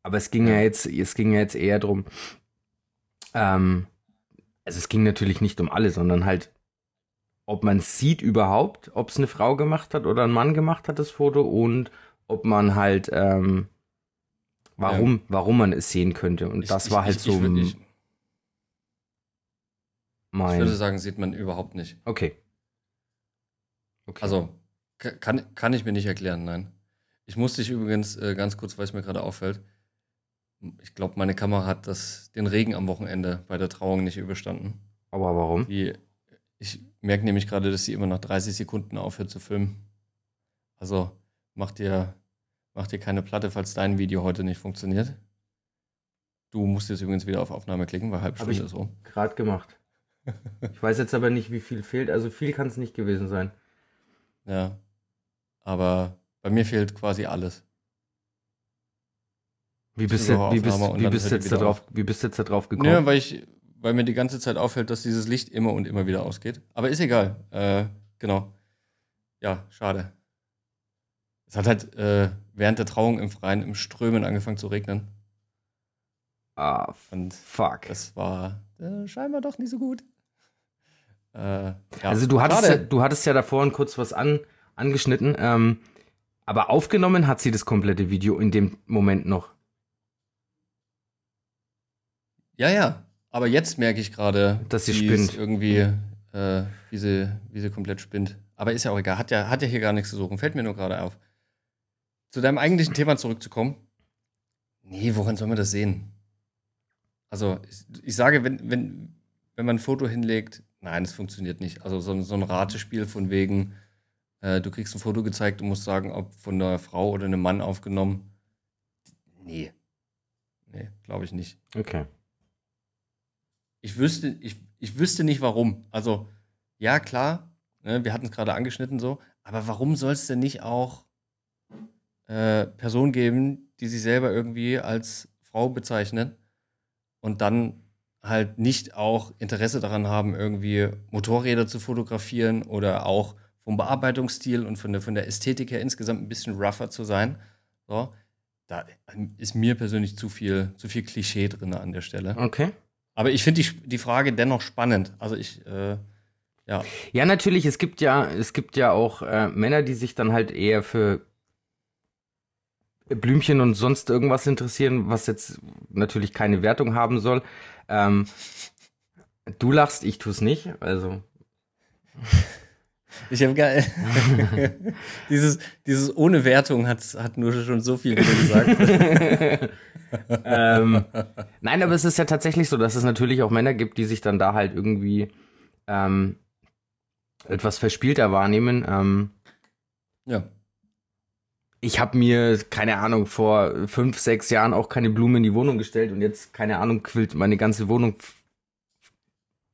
Aber es ging ja, Ja. jetzt, es ging ja jetzt eher drum. Ähm, also es ging natürlich nicht um alle, sondern halt, ob man sieht überhaupt, ob es eine Frau gemacht hat oder ein Mann gemacht hat, das Foto, und ob man halt, ähm, warum, warum man es sehen könnte. Und Ich- das ich- war halt ich, so Ich, ich, ich mein. würde sagen, sieht man überhaupt nicht. okay. okay. Also, ka- kann, kann ich mir nicht erklären, nein. Ich musste dich übrigens äh, ganz kurz, weil es mir gerade auffällt. Ich glaube, meine Kamera hat das, den Regen am Wochenende bei der Trauung nicht überstanden. aber warum? Die, ich merke nämlich gerade, dass sie immer nach 30 Sekunden aufhört zu filmen. Also mach dir, mach dir keine Platte, falls dein Video heute nicht funktioniert. Du musst jetzt übrigens wieder auf Aufnahme klicken, weil halb Stunde ist rum. Gerade gemacht. Ich weiß jetzt aber nicht, wie viel fehlt. Also viel kann es nicht gewesen sein. Ja. Aber bei mir fehlt quasi alles. Wie bist du, wie bist, wie bist jetzt da wieder drauf, wie bist du jetzt da drauf gekommen? Ja, weil ich, weil mir die ganze Zeit auffällt, dass dieses Licht immer und immer wieder ausgeht. Aber ist egal. Äh, genau. Ja, schade. Es hat halt äh, während der Trauung im Freien im Strömen angefangen zu regnen. ah, Und fuck. das war äh, scheinbar doch nicht so gut. Äh, ja, also du hattest, ja, du hattest ja da vorhin kurz was an, angeschnitten. Ähm, aber aufgenommen hat sie das komplette Video in dem Moment noch. Ja, ja. Aber jetzt merke ich gerade, Dass sie spinnt. irgendwie, äh, wie, sie, wie sie komplett spinnt. Aber ist ja auch egal. Hat ja, hat ja hier gar nichts zu suchen. Fällt mir nur gerade auf. Zu deinem eigentlichen Thema zurückzukommen. Nee, woran soll man das sehen? Also, ich, ich sage, wenn, wenn, wenn man ein Foto hinlegt, nein, das funktioniert nicht. Also, so, ein- so ein Ratespiel von wegen, Äh, du kriegst ein Foto gezeigt und musst sagen, ob von einer Frau oder einem Mann aufgenommen. Nee. Nee, glaube ich nicht. Okay. Ich wüsste, ich, ich wüsste nicht warum. Also, ja, klar, ne, wir hatten es gerade angeschnitten so, aber warum soll es denn nicht auch äh, Personen geben, die sich selber irgendwie als Frau bezeichnen und dann halt nicht auch Interesse daran haben, irgendwie Motorräder zu fotografieren oder auch vom Bearbeitungsstil und von der, von der Ästhetik her insgesamt ein bisschen rougher zu sein. So, da ist mir persönlich zu viel, zu viel Klischee drin an der Stelle. Okay. Aber ich finde die, die Frage dennoch spannend. Also ich, äh, ja. Ja, natürlich, es gibt ja, es gibt ja auch äh, Männer, die sich dann halt eher für Blümchen und sonst irgendwas interessieren, was jetzt natürlich keine Wertung haben soll. Ähm, du lachst, ich tu's nicht, also. Ich habe gar dieses, dieses ohne Wertung hat, hat nur schon so viel gesagt. ähm, nein, aber es ist ja tatsächlich so, dass es natürlich auch Männer gibt, die sich dann da halt irgendwie ähm, etwas verspielter wahrnehmen. Ähm, ja. Ich habe mir, keine Ahnung, vor fünf, sechs Jahren auch keine Blume in die Wohnung gestellt und jetzt, keine Ahnung, quillt meine ganze Wohnung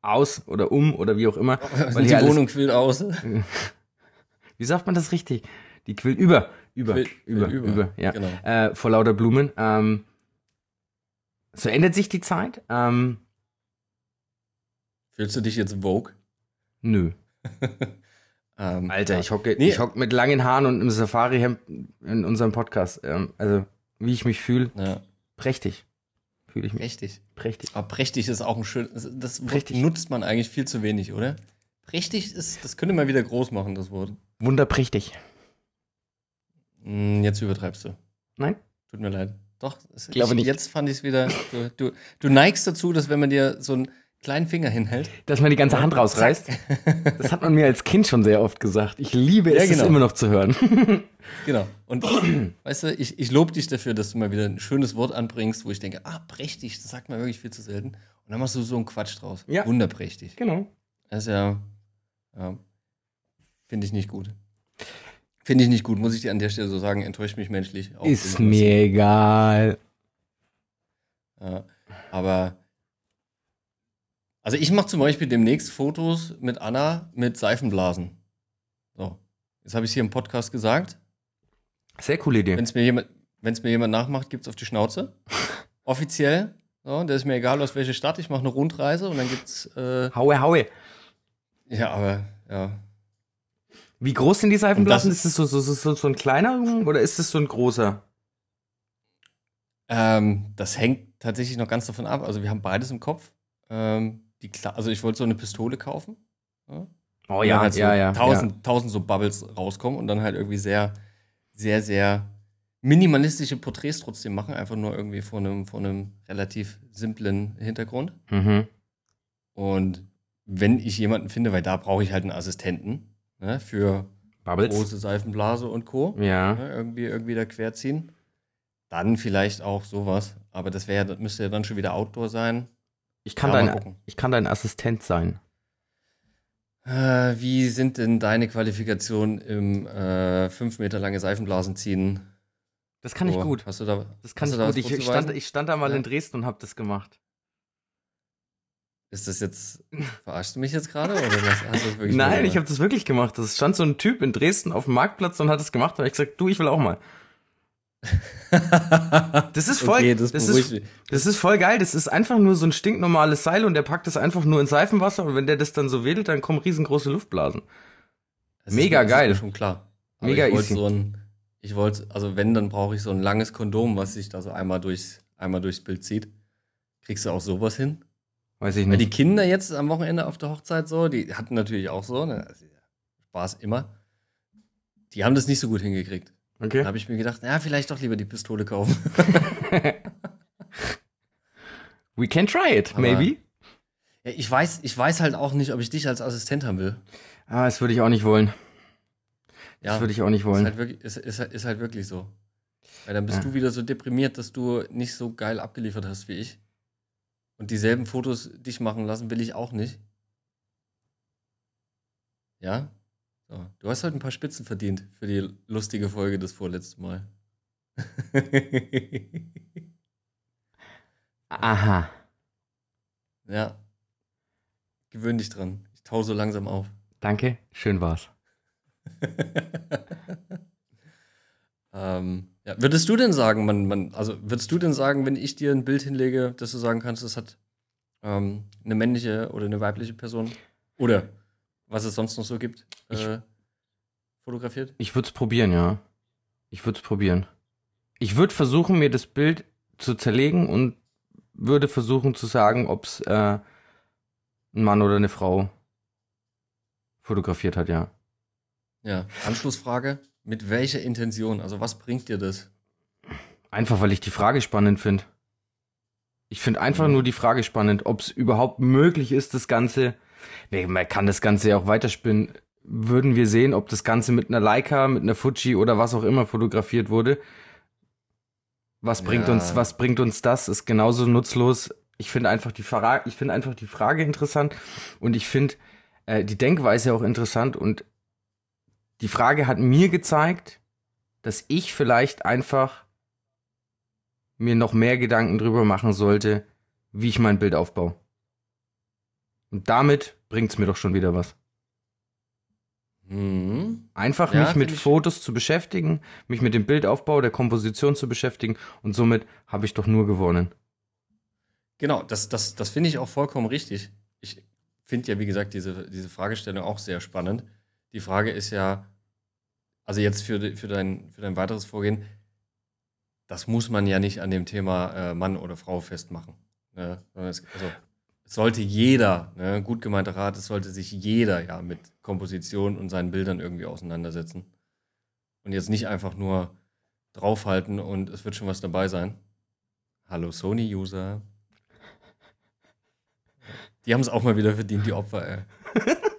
aus oder um oder wie auch immer. Weil die Wohnung quillt aus. Wie sagt man das richtig? Die quillt über, über, quillt, über, über, über, ja. Genau. Äh, vor lauter Blumen. Ähm, so ändert sich die Zeit. Ähm, Fühlst du dich jetzt Vogue? Nö. ähm, Alter, ich hocke nee. ich hock mit langen Haaren und einem Safari-Hemd in unserem Podcast. Ähm, also, wie ich mich fühle, ja. prächtig. Fühle ich mich. Prächtig. Prächtig. Aber prächtig ist auch ein schön. Das prächtig. nutzt man eigentlich viel zu wenig, oder? Prächtig ist, das könnte man wieder groß machen, das Wort. Wunderprächtig. Hm, jetzt übertreibst du. Nein? Tut mir leid. Doch, ich glaube nicht. Jetzt fand ich es wieder. Du, du, du, neigst dazu, dass wenn man dir so einen kleinen Finger hinhält, dass man die ganze Hand rausreißt. Das hat man mir als Kind schon sehr oft gesagt. Ich liebe es, ja, genau. es immer noch zu hören. Genau. Und weißt du, ich, ich lobe dich dafür, dass du mal wieder ein schönes Wort anbringst, wo ich denke, ah, prächtig, das sagt man wirklich viel zu selten. Und dann machst du so einen Quatsch draus. Ja. Wunderprächtig. Genau. Das ist ja, ja finde ich nicht gut. Finde ich nicht gut, muss ich dir an der Stelle so sagen, enttäuscht mich menschlich. ist mir egal. Ja, aber also ich mache zum Beispiel demnächst Fotos mit Anna mit Seifenblasen. So, jetzt habe ich es hier im Podcast gesagt. Sehr coole Idee. Wenn es mir, jemand, mir jemand nachmacht, gibt es auf die Schnauze. Offiziell. So, der ist mir egal, aus welcher Stadt. Ich mache eine Rundreise und dann gibt's. Äh, haue, haue. Ja, aber, ja. Wie groß sind die Seifenblasen? Das, ist es so, so, so, so ein kleiner oder ist es so ein großer? Ähm, das hängt tatsächlich noch ganz davon ab. Also, wir haben beides im Kopf. Ähm, die, also, ich wollte so eine Pistole kaufen. Ja? Oh ja, halt so ja, ja. Tausend, ja. tausend so Bubbles rauskommen und dann halt irgendwie sehr sehr, sehr minimalistische Porträts trotzdem machen, einfach nur irgendwie vor einem, vor einem relativ simplen Hintergrund. Mhm. Und wenn ich jemanden finde, weil da brauche ich halt einen Assistenten ne, für Bubbles. große Seifenblase und Co. Ja. Ne, irgendwie, irgendwie da querziehen. Dann vielleicht auch sowas. Aber das wäre, das müsste ja dann schon wieder Outdoor sein. Ich kann, ja, dein, ich kann dein Assistent sein. Äh, wie sind denn deine Qualifikationen im äh, fünf Meter lange Seifenblasen ziehen? Das kann so, ich gut. Hast du da? Das kann ich da gut. Ich stand, ich stand da mal ja. in Dresden und habe das gemacht. Ist das jetzt, verarschst du mich jetzt gerade? Oder was, hast du wirklich Nein, ich habe das wirklich gemacht. Es stand so ein Typ in Dresden auf dem Marktplatz und hat das gemacht. Und ich gesagt, du, ich will auch mal. das ist voll, okay, das, das, ist, das ist voll geil. Das ist einfach nur so ein stinknormales Seil und der packt das einfach nur in Seifenwasser und wenn der das dann so wedelt, dann kommen riesengroße Luftblasen. Das Mega ist, geil. Das ist schon klar. Aber Mega ich easy. So ein, ich wollte, also wenn, dann brauche ich so ein langes Kondom, was sich da so einmal durchs, einmal durchs Bild zieht. Kriegst du auch sowas hin? Weiß ich nicht. Weil die Kinder jetzt am Wochenende auf der Hochzeit so, die hatten natürlich auch so, ne? Spaß immer. Die haben das nicht so gut hingekriegt. Okay. Da habe ich mir gedacht, ja, vielleicht doch lieber die Pistole kaufen. We can try it, Aber, maybe. Ja, ich weiß, ich weiß halt auch nicht, ob ich dich als Assistent haben will. Ah, das würde ich auch nicht wollen. Das würde ich auch nicht wollen. Ist halt wirklich, ist, ist, ist halt wirklich so. Weil dann bist ja. du wieder so deprimiert, dass du nicht so geil abgeliefert hast wie ich. Und dieselben Fotos dich machen lassen will ich auch nicht. Ja? So, du hast heute ein paar Spitzen verdient für die lustige Folge des vorletzten Mal. Aha. ja. Gewöhn dich dran. Ich tau so langsam auf. Danke, schön war's. ähm, ja. Würdest du denn sagen, man, man, also würdest du denn sagen, wenn ich dir ein Bild hinlege, dass du sagen kannst, es hat ähm, eine männliche oder eine weibliche Person? Oder was es sonst noch so gibt, äh, fotografiert? Ich würde es probieren, ja. Ich würde es probieren. Ich würde versuchen, mir das Bild zu zerlegen und würde versuchen zu sagen, ob es äh, ein Mann oder eine Frau fotografiert hat, ja. Ja. Anschlussfrage: Mit welcher Intention? Also, was bringt dir das? Einfach, weil ich die Frage spannend finde. Ich finde einfach nur die Frage spannend, ob es überhaupt möglich ist, das Ganze. Nee, Man kann das Ganze ja auch weiterspinnen. Würden wir sehen, ob das Ganze mit einer Leica, mit einer Fuji oder was auch immer fotografiert wurde. Was bringt Ja. uns, was bringt uns das? Ist genauso nutzlos. Ich finde einfach die Frage, ich finde einfach die Frage interessant und ich finde äh, die Denkweise auch interessant und die Frage hat mir gezeigt, dass ich vielleicht einfach mir noch mehr Gedanken drüber machen sollte, wie ich mein Bild aufbaue. Und damit bringt's mir doch schon wieder was. Hm. Einfach Ja, mich mit Fotos zu beschäftigen, mich mit dem Bildaufbau, der Komposition zu beschäftigen und somit habe ich doch nur gewonnen. Genau, das, das, das finde ich auch vollkommen richtig. Ich finde ja, wie gesagt, diese, diese Fragestellung auch sehr spannend. Die Frage ist ja, also jetzt für, für, dein, für dein weiteres Vorgehen, das muss man ja nicht an dem Thema äh, Mann oder Frau festmachen. Ne? Es, also, es sollte jeder, ne, gut gemeinter Rat, es sollte sich jeder ja mit Komposition und seinen Bildern irgendwie auseinandersetzen. Und jetzt nicht einfach nur draufhalten und es wird schon was dabei sein. Hallo Sony-User. Die haben es auch mal wieder verdient, die Opfer, ey.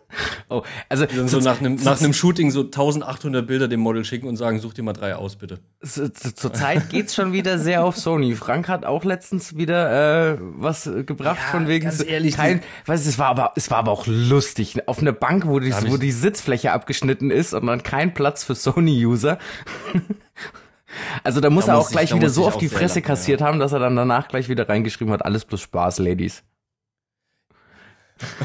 Oh, also Die dann so nach einem, nach einem Shooting so 1800 Bilder dem Model schicken und sagen, such dir mal drei aus, bitte. zu, zu, zur Zeit geht's schon wieder sehr auf Sony. Frank hat auch letztens wieder äh, was gebracht Ja, von wegen ganz ehrlich, kein, weiß es war aber es war aber auch lustig auf einer Bank, wo die, wo ich- die Sitzfläche abgeschnitten ist und dann kein Platz für Sony User. Also da muss Da er muss auch ich- gleich da wieder muss so ich auf die Fresse lachen, kassiert haben, dass er dann danach gleich wieder reingeschrieben hat, alles bloß Spaß, Ladies.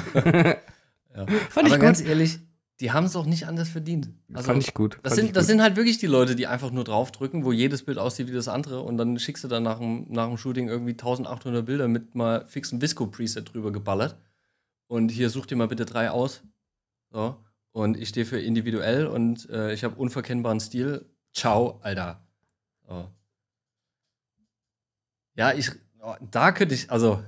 Ja. Fand ich Aber ganz gut. ehrlich, die haben es auch nicht anders verdient. Also, Fand ich gut. Das Fand sind, ich das gut. sind halt wirklich die Leute, die einfach nur draufdrücken, wo jedes Bild aussieht wie das andere und dann schickst du dann nach dem, nach dem Shooting irgendwie 1800 Bilder mit mal fixen Visco-Preset drüber geballert. Und hier such dir mal bitte drei aus. So. Und ich stehe für individuell und äh, ich habe unverkennbaren Stil. Ciao, Alter. So. Ja, ich, oh, da könnte ich, also,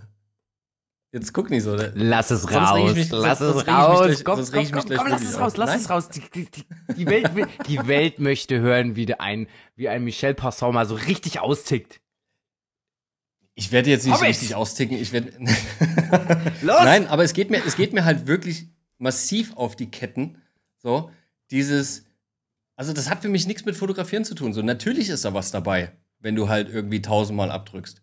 jetzt guck nicht so. ne? Lass es raus, mich- lass sonst- es sonst raus. gleich- komm, komm, komm, komm, lass es raus, lass Nein. es raus. Die, die, die, Welt, die Welt möchte hören, wie der ein, wie ein Michel Passon mal so richtig austickt. Ich werde jetzt nicht Hobbits! richtig austicken. Ich werde. Los! Nein, aber es geht, mir, es geht mir halt wirklich massiv auf die Ketten. So, dieses. Also, das hat für mich nichts mit Fotografieren zu tun. So, natürlich ist da was dabei, wenn du halt irgendwie tausendmal abdrückst.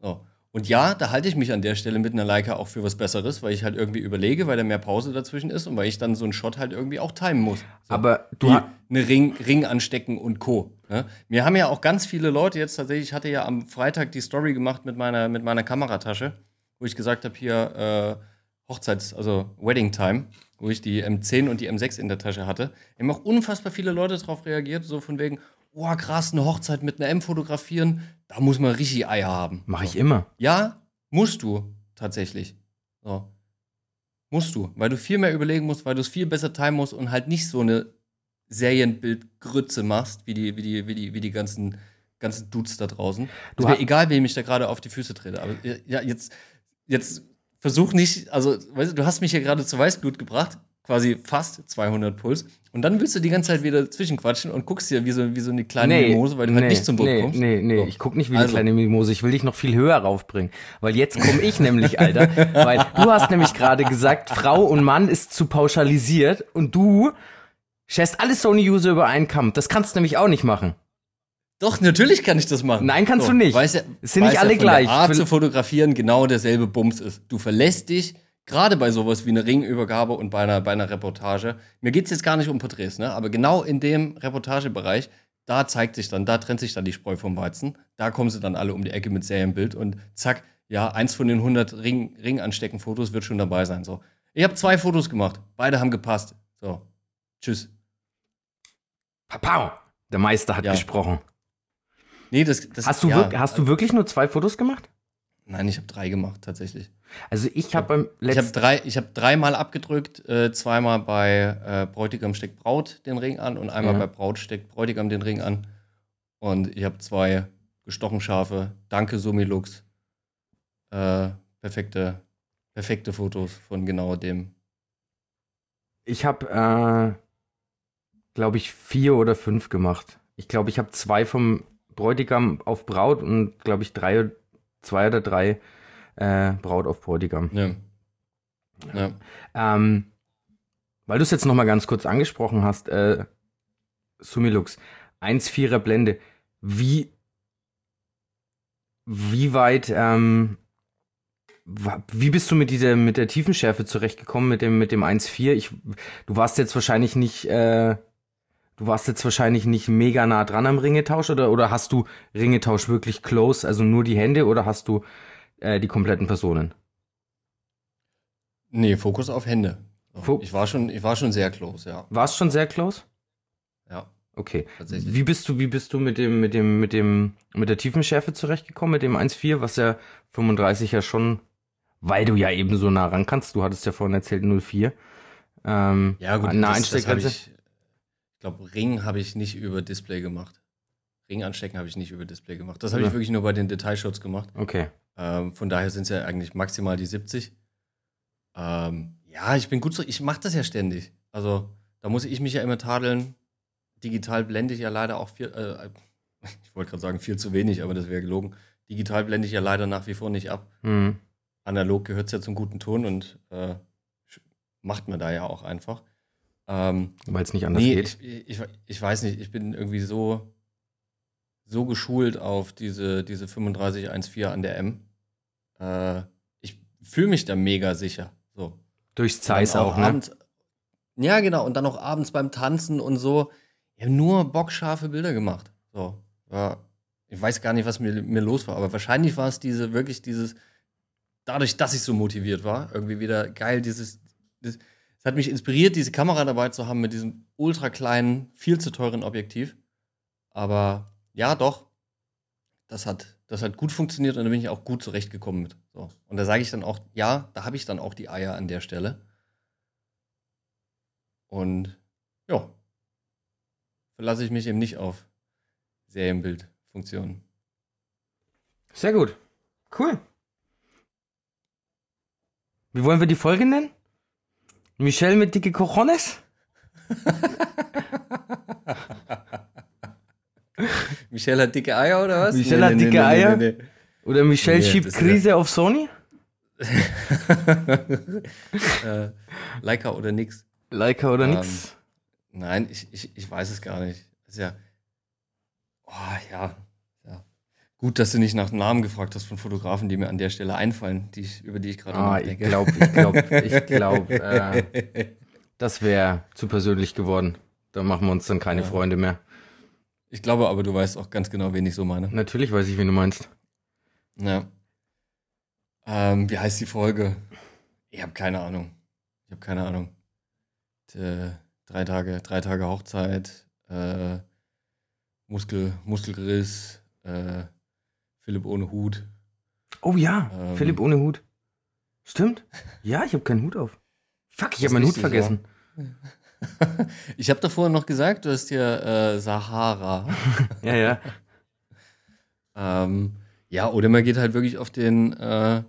So. Und ja, da halte ich mich an der Stelle mit einer Leica auch für was Besseres, weil ich halt irgendwie überlege, weil da mehr Pause dazwischen ist und weil ich dann so einen Shot halt irgendwie auch timen muss. So. Aber du eine Ring, Ring anstecken und Co. Ne? Mir haben ja auch ganz viele Leute jetzt tatsächlich, ich hatte ja am Freitag die Story gemacht mit meiner, mit meiner Kameratasche, wo ich gesagt habe, hier äh, Hochzeits-, also Wedding Time, wo ich die M10 und die M6 in der Tasche hatte. Haben auch unfassbar viele Leute darauf reagiert, so von wegen, oh krass, eine Hochzeit mit einer M fotografieren, da muss man richtig Eier haben. Mach ich so. immer. Ja, musst du tatsächlich. So. Musst du, weil du viel mehr überlegen musst, weil du es viel besser timen musst und halt nicht so eine Serienbildgrütze machst, wie die, wie die, wie die, wie die ganzen, ganzen Dudes da draußen. Du ha- egal, wem ich da gerade auf die Füße trete. Aber ja, jetzt, jetzt versuch nicht, also, weißt du, du hast mich hier gerade zu Weißblut gebracht, quasi fast 200 Puls. Und dann willst du die ganze Zeit wieder zwischenquatschen und guckst hier wie so, wie so eine kleine Mimose, weil du halt nicht zum Boot nee, kommst. Nee, nee, So. ich guck nicht wie Also. eine kleine Mimose. Ich will dich noch viel höher raufbringen. Weil jetzt komme ich nämlich, Alter. Weil du hast nämlich gerade gesagt, Frau und Mann ist zu pauschalisiert und du schätzt alle Sony-User über einen Kamm. Das kannst du nämlich auch nicht machen. Doch, natürlich kann ich das machen. Nein, kannst du nicht. Weiß ja, Es sind nicht alle ja, gleich. Der Art zu fotografieren genau derselbe Bums ist. Du verlässt dich gerade bei sowas wie einer Ringübergabe und bei einer, bei einer Reportage, mir geht es jetzt gar nicht um Porträts, ne? aber genau in dem Reportagebereich, da zeigt sich dann, da trennt sich dann die Spreu vom Weizen. Da kommen sie dann alle um die Ecke mit Serienbild und zack, ja, eins von den 100 Ring, Ringanstecken-Fotos wird schon dabei sein. So. Ich habe zwei Fotos gemacht, beide haben gepasst. So, tschüss. Papau, der Meister hat Ja. gesprochen. Nee, das, das Hast du, ja, hast du wirklich nur zwei Fotos gemacht? Nein, ich habe drei gemacht, tatsächlich. Also ich habe beim Ich habe letzten... drei, ich hab dreimal abgedrückt, äh, zweimal bei äh, Bräutigam steckt Braut den Ring an und einmal Ja. bei Braut steckt Bräutigam den Ring an. Und ich habe zwei gestochen scharfe, danke Sumilux, äh, perfekte, perfekte Fotos von genau dem. Ich habe, äh, glaube ich, vier oder fünf gemacht. Ich glaube, ich habe zwei vom Bräutigam auf Braut und, glaube ich, drei, zwei oder drei äh, Braut auf Bräutigam. Ja. Ja. Ähm, weil du es jetzt noch mal ganz kurz angesprochen hast, äh, Sumilux, 1,4er Blende. Wie, wie weit, ähm, wie bist du mit dieser, mit der Tiefenschärfe zurechtgekommen, mit dem, mit dem 1,4? Ich, du warst jetzt wahrscheinlich nicht, äh, du warst jetzt wahrscheinlich nicht mega nah dran am Ringetausch oder, oder hast du Ringetausch wirklich close, also nur die Hände oder hast du äh, die kompletten Personen? Nee, Fokus auf Hände. Fo- ich, war schon, ich war schon sehr close, ja. Warst schon sehr close? Ja, Okay. Wie bist du, wie bist du mit dem, mit dem, mit dem, mit der Tiefenschärfe zurechtgekommen, mit dem 1,4, was ja 35 ja schon, weil du ja eben so nah ran kannst, du hattest ja vorhin erzählt 0,4. Ähm, Ja, gut, eine das, das hab Einsteckgrenze. ich, ich glaube, Ring habe ich nicht über Display gemacht. Ring anstecken habe ich nicht über Display gemacht. Das habe ich Ja. wirklich nur bei den Detailshots gemacht. Okay. Ähm, von daher sind es ja eigentlich maximal die 70. Ähm, ja, ich bin gut so, ich mache das ja ständig. Also, da muss ich mich ja immer tadeln. Digital blende ich ja leider auch viel, äh, ich wollte gerade sagen viel zu wenig, aber das wäre gelogen. Digital blende ich ja leider nach wie vor nicht ab. Hm. Analog gehört ja zum guten Ton und äh, macht man da ja auch einfach. Ähm, Weil es nicht anders nee, geht. ich, ich, ich weiß nicht, ich bin irgendwie so, so geschult auf diese, diese 3514 an der M. Äh, ich fühle mich da mega sicher. So. Durchs Zeiss auch, ne? abends, Ja, genau. Und dann auch abends beim Tanzen und so. Ich habe nur bockscharfe Bilder gemacht. So. Ja, ich weiß gar nicht, was mir, mir los war, aber wahrscheinlich war es diese, wirklich dieses, dadurch, dass ich so motiviert war, irgendwie wieder geil, dieses, das, es hat mich inspiriert, diese Kamera dabei zu haben mit diesem ultra kleinen, viel zu teuren Objektiv. Aber ja, doch, das hat, das hat gut funktioniert und da bin ich auch gut zurechtgekommen mit. So. Und da sage ich dann auch, ja, da habe ich dann auch die Eier an der Stelle. Und ja, verlasse ich mich eben nicht auf Serienbildfunktionen. Sehr gut. Cool. Wie wollen wir die Folge nennen? Michelle mit dicke Cojones? Michelle hat dicke Eier oder was? Michelle hat dicke Eier? Oder Michelle Nee, schiebt Krise auf Sony? äh, Leica oder nix. Leica oder Ähm, nix? Nein, ich, ich, ich weiß es gar nicht. Ist ja. Oh, ja. ja. Gut, dass du nicht nach Namen gefragt hast von Fotografen, die mir an der Stelle einfallen, die ich, über die ich gerade Ah, ich nachdenke. glaube, ich glaube, ich glaube, äh, das wäre zu persönlich geworden. Da machen wir uns dann keine Ja. Freunde mehr. Ich glaube aber, du weißt auch ganz genau, wen ich so meine. Natürlich weiß ich, wen du meinst. Ja. Ähm, wie heißt die Folge? Ich habe keine Ahnung. Ich habe keine Ahnung. Äh, drei Tage, drei Tage Hochzeit, äh, Muskel, Muskelriss, äh, Philipp ohne Hut. Oh ja, Ähm. Philipp ohne Hut. Stimmt? Ja, ich habe keinen Hut auf. Fuck, ich habe meinen Hut vergessen. ich habe davor noch gesagt, du hast hier äh, Sahara. Ja, ja. ähm, ja, oder man geht halt wirklich auf den, äh,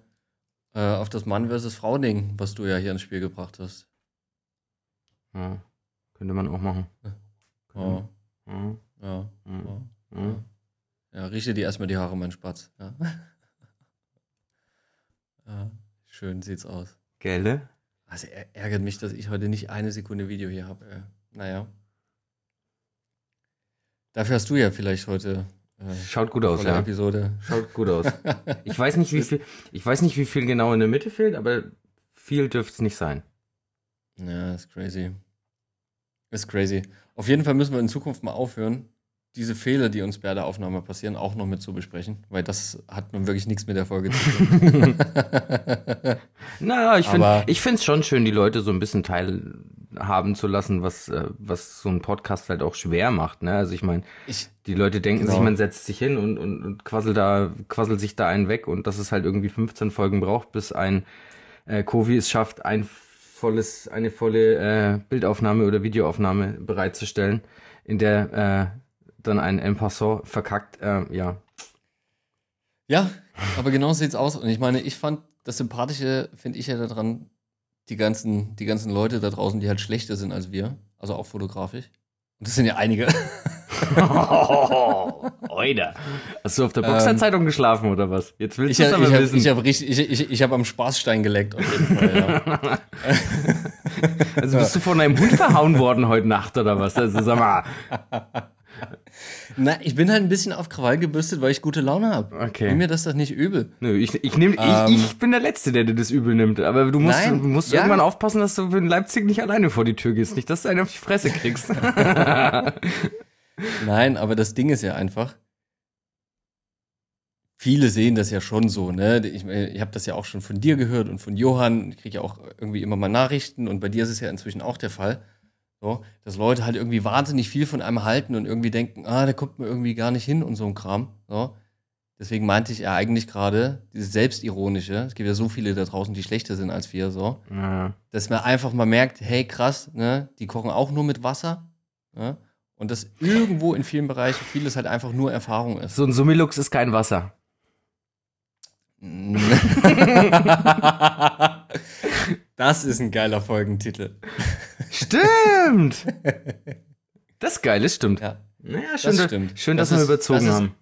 äh, auf das Mann versus Frau Ding, was du ja hier ins Spiel gebracht hast. ja. Könnte man auch machen. Ja, Ja, ja, ja, ja. ja. Ja, rieche dir erstmal die Haare, mein Spatz. Ja. ja, schön sieht's aus. Gelle? Also ärgert mich, dass ich heute nicht eine Sekunde Video hier habe. Äh. Naja. Dafür hast du ja vielleicht heute äh, Schaut gut aus, ja. Episode. Schaut gut aus. Ich weiß nicht, wie viel, ich weiß nicht, wie viel genau in der Mitte fehlt, aber viel dürfte es nicht sein. Ja, ist crazy. Ist crazy. Auf jeden Fall müssen wir in Zukunft mal aufhören, diese Fehler, die uns bei der Aufnahme passieren, auch noch mit zu besprechen, weil das hat nun wirklich nichts mit der Folge zu tun. naja, ich finde ich finde es schon schön, die Leute so ein bisschen teilhaben zu lassen, was äh, was so ein Podcast halt auch schwer macht, ne? Also ich meine, die Leute denken genau. sich, man setzt sich hin und, und, und quasselt da quasselt sich da einen weg und dass es halt irgendwie 15 Folgen braucht, bis ein äh, Kovi es schafft, ein volles eine volle äh, Bildaufnahme oder Videoaufnahme bereitzustellen, in der äh, dann ein En passant verkackt, äh, ja. Ja, aber genau sieht's aus. Und ich meine, ich fand das Sympathische, finde ich ja daran, die ganzen, die ganzen Leute da draußen, die halt schlechter sind als wir, also auch fotografisch. Und das sind ja einige. oh, Oida. Hast du auf der Boxerzeitung ähm, geschlafen oder was? Jetzt willst du es aber ich wissen. ich habe ich, ich, ich hab am Spaßstein geleckt. Auf jeden Fall, ja. also bist du von einem Hund verhauen worden heute Nacht oder was? Also sag mal. Na, ich bin halt ein bisschen auf Krawall gebürstet, weil ich gute Laune habe. Okay. Nimm mir das doch nicht übel. Nö, ich, ich, nehm, ähm, ich, ich bin der Letzte, der dir das übel nimmt. Aber du musst, nein, du musst ja. irgendwann aufpassen, dass du in Leipzig nicht alleine vor die Tür gehst. Nicht, dass du einen auf die Fresse kriegst. nein, aber das Ding ist ja einfach, viele sehen das ja schon so, ne? Ich, ich habe das ja auch schon von dir gehört und von Johann. Ich kriege ja auch irgendwie immer mal Nachrichten und bei dir ist es ja inzwischen auch der Fall. So, dass Leute halt irgendwie wahnsinnig viel von einem halten und irgendwie denken, ah, der kommt mir irgendwie gar nicht hin und so ein Kram. So. Deswegen meinte ich ja eigentlich gerade, dieses Selbstironische, es gibt ja so viele da draußen, die schlechter sind als wir, so, ja. dass man einfach mal merkt, hey krass, ne, die kochen auch nur mit Wasser. Ne? Und dass irgendwo in vielen Bereichen vieles halt einfach nur Erfahrung ist. So ein Summilux ist kein Wasser. Das ist ein geiler Folgentitel. Stimmt! Das ist geil, das stimmt. Ja. Naja, schön, das stimmt. schön dass das wir ist, überzogen das haben. Ist,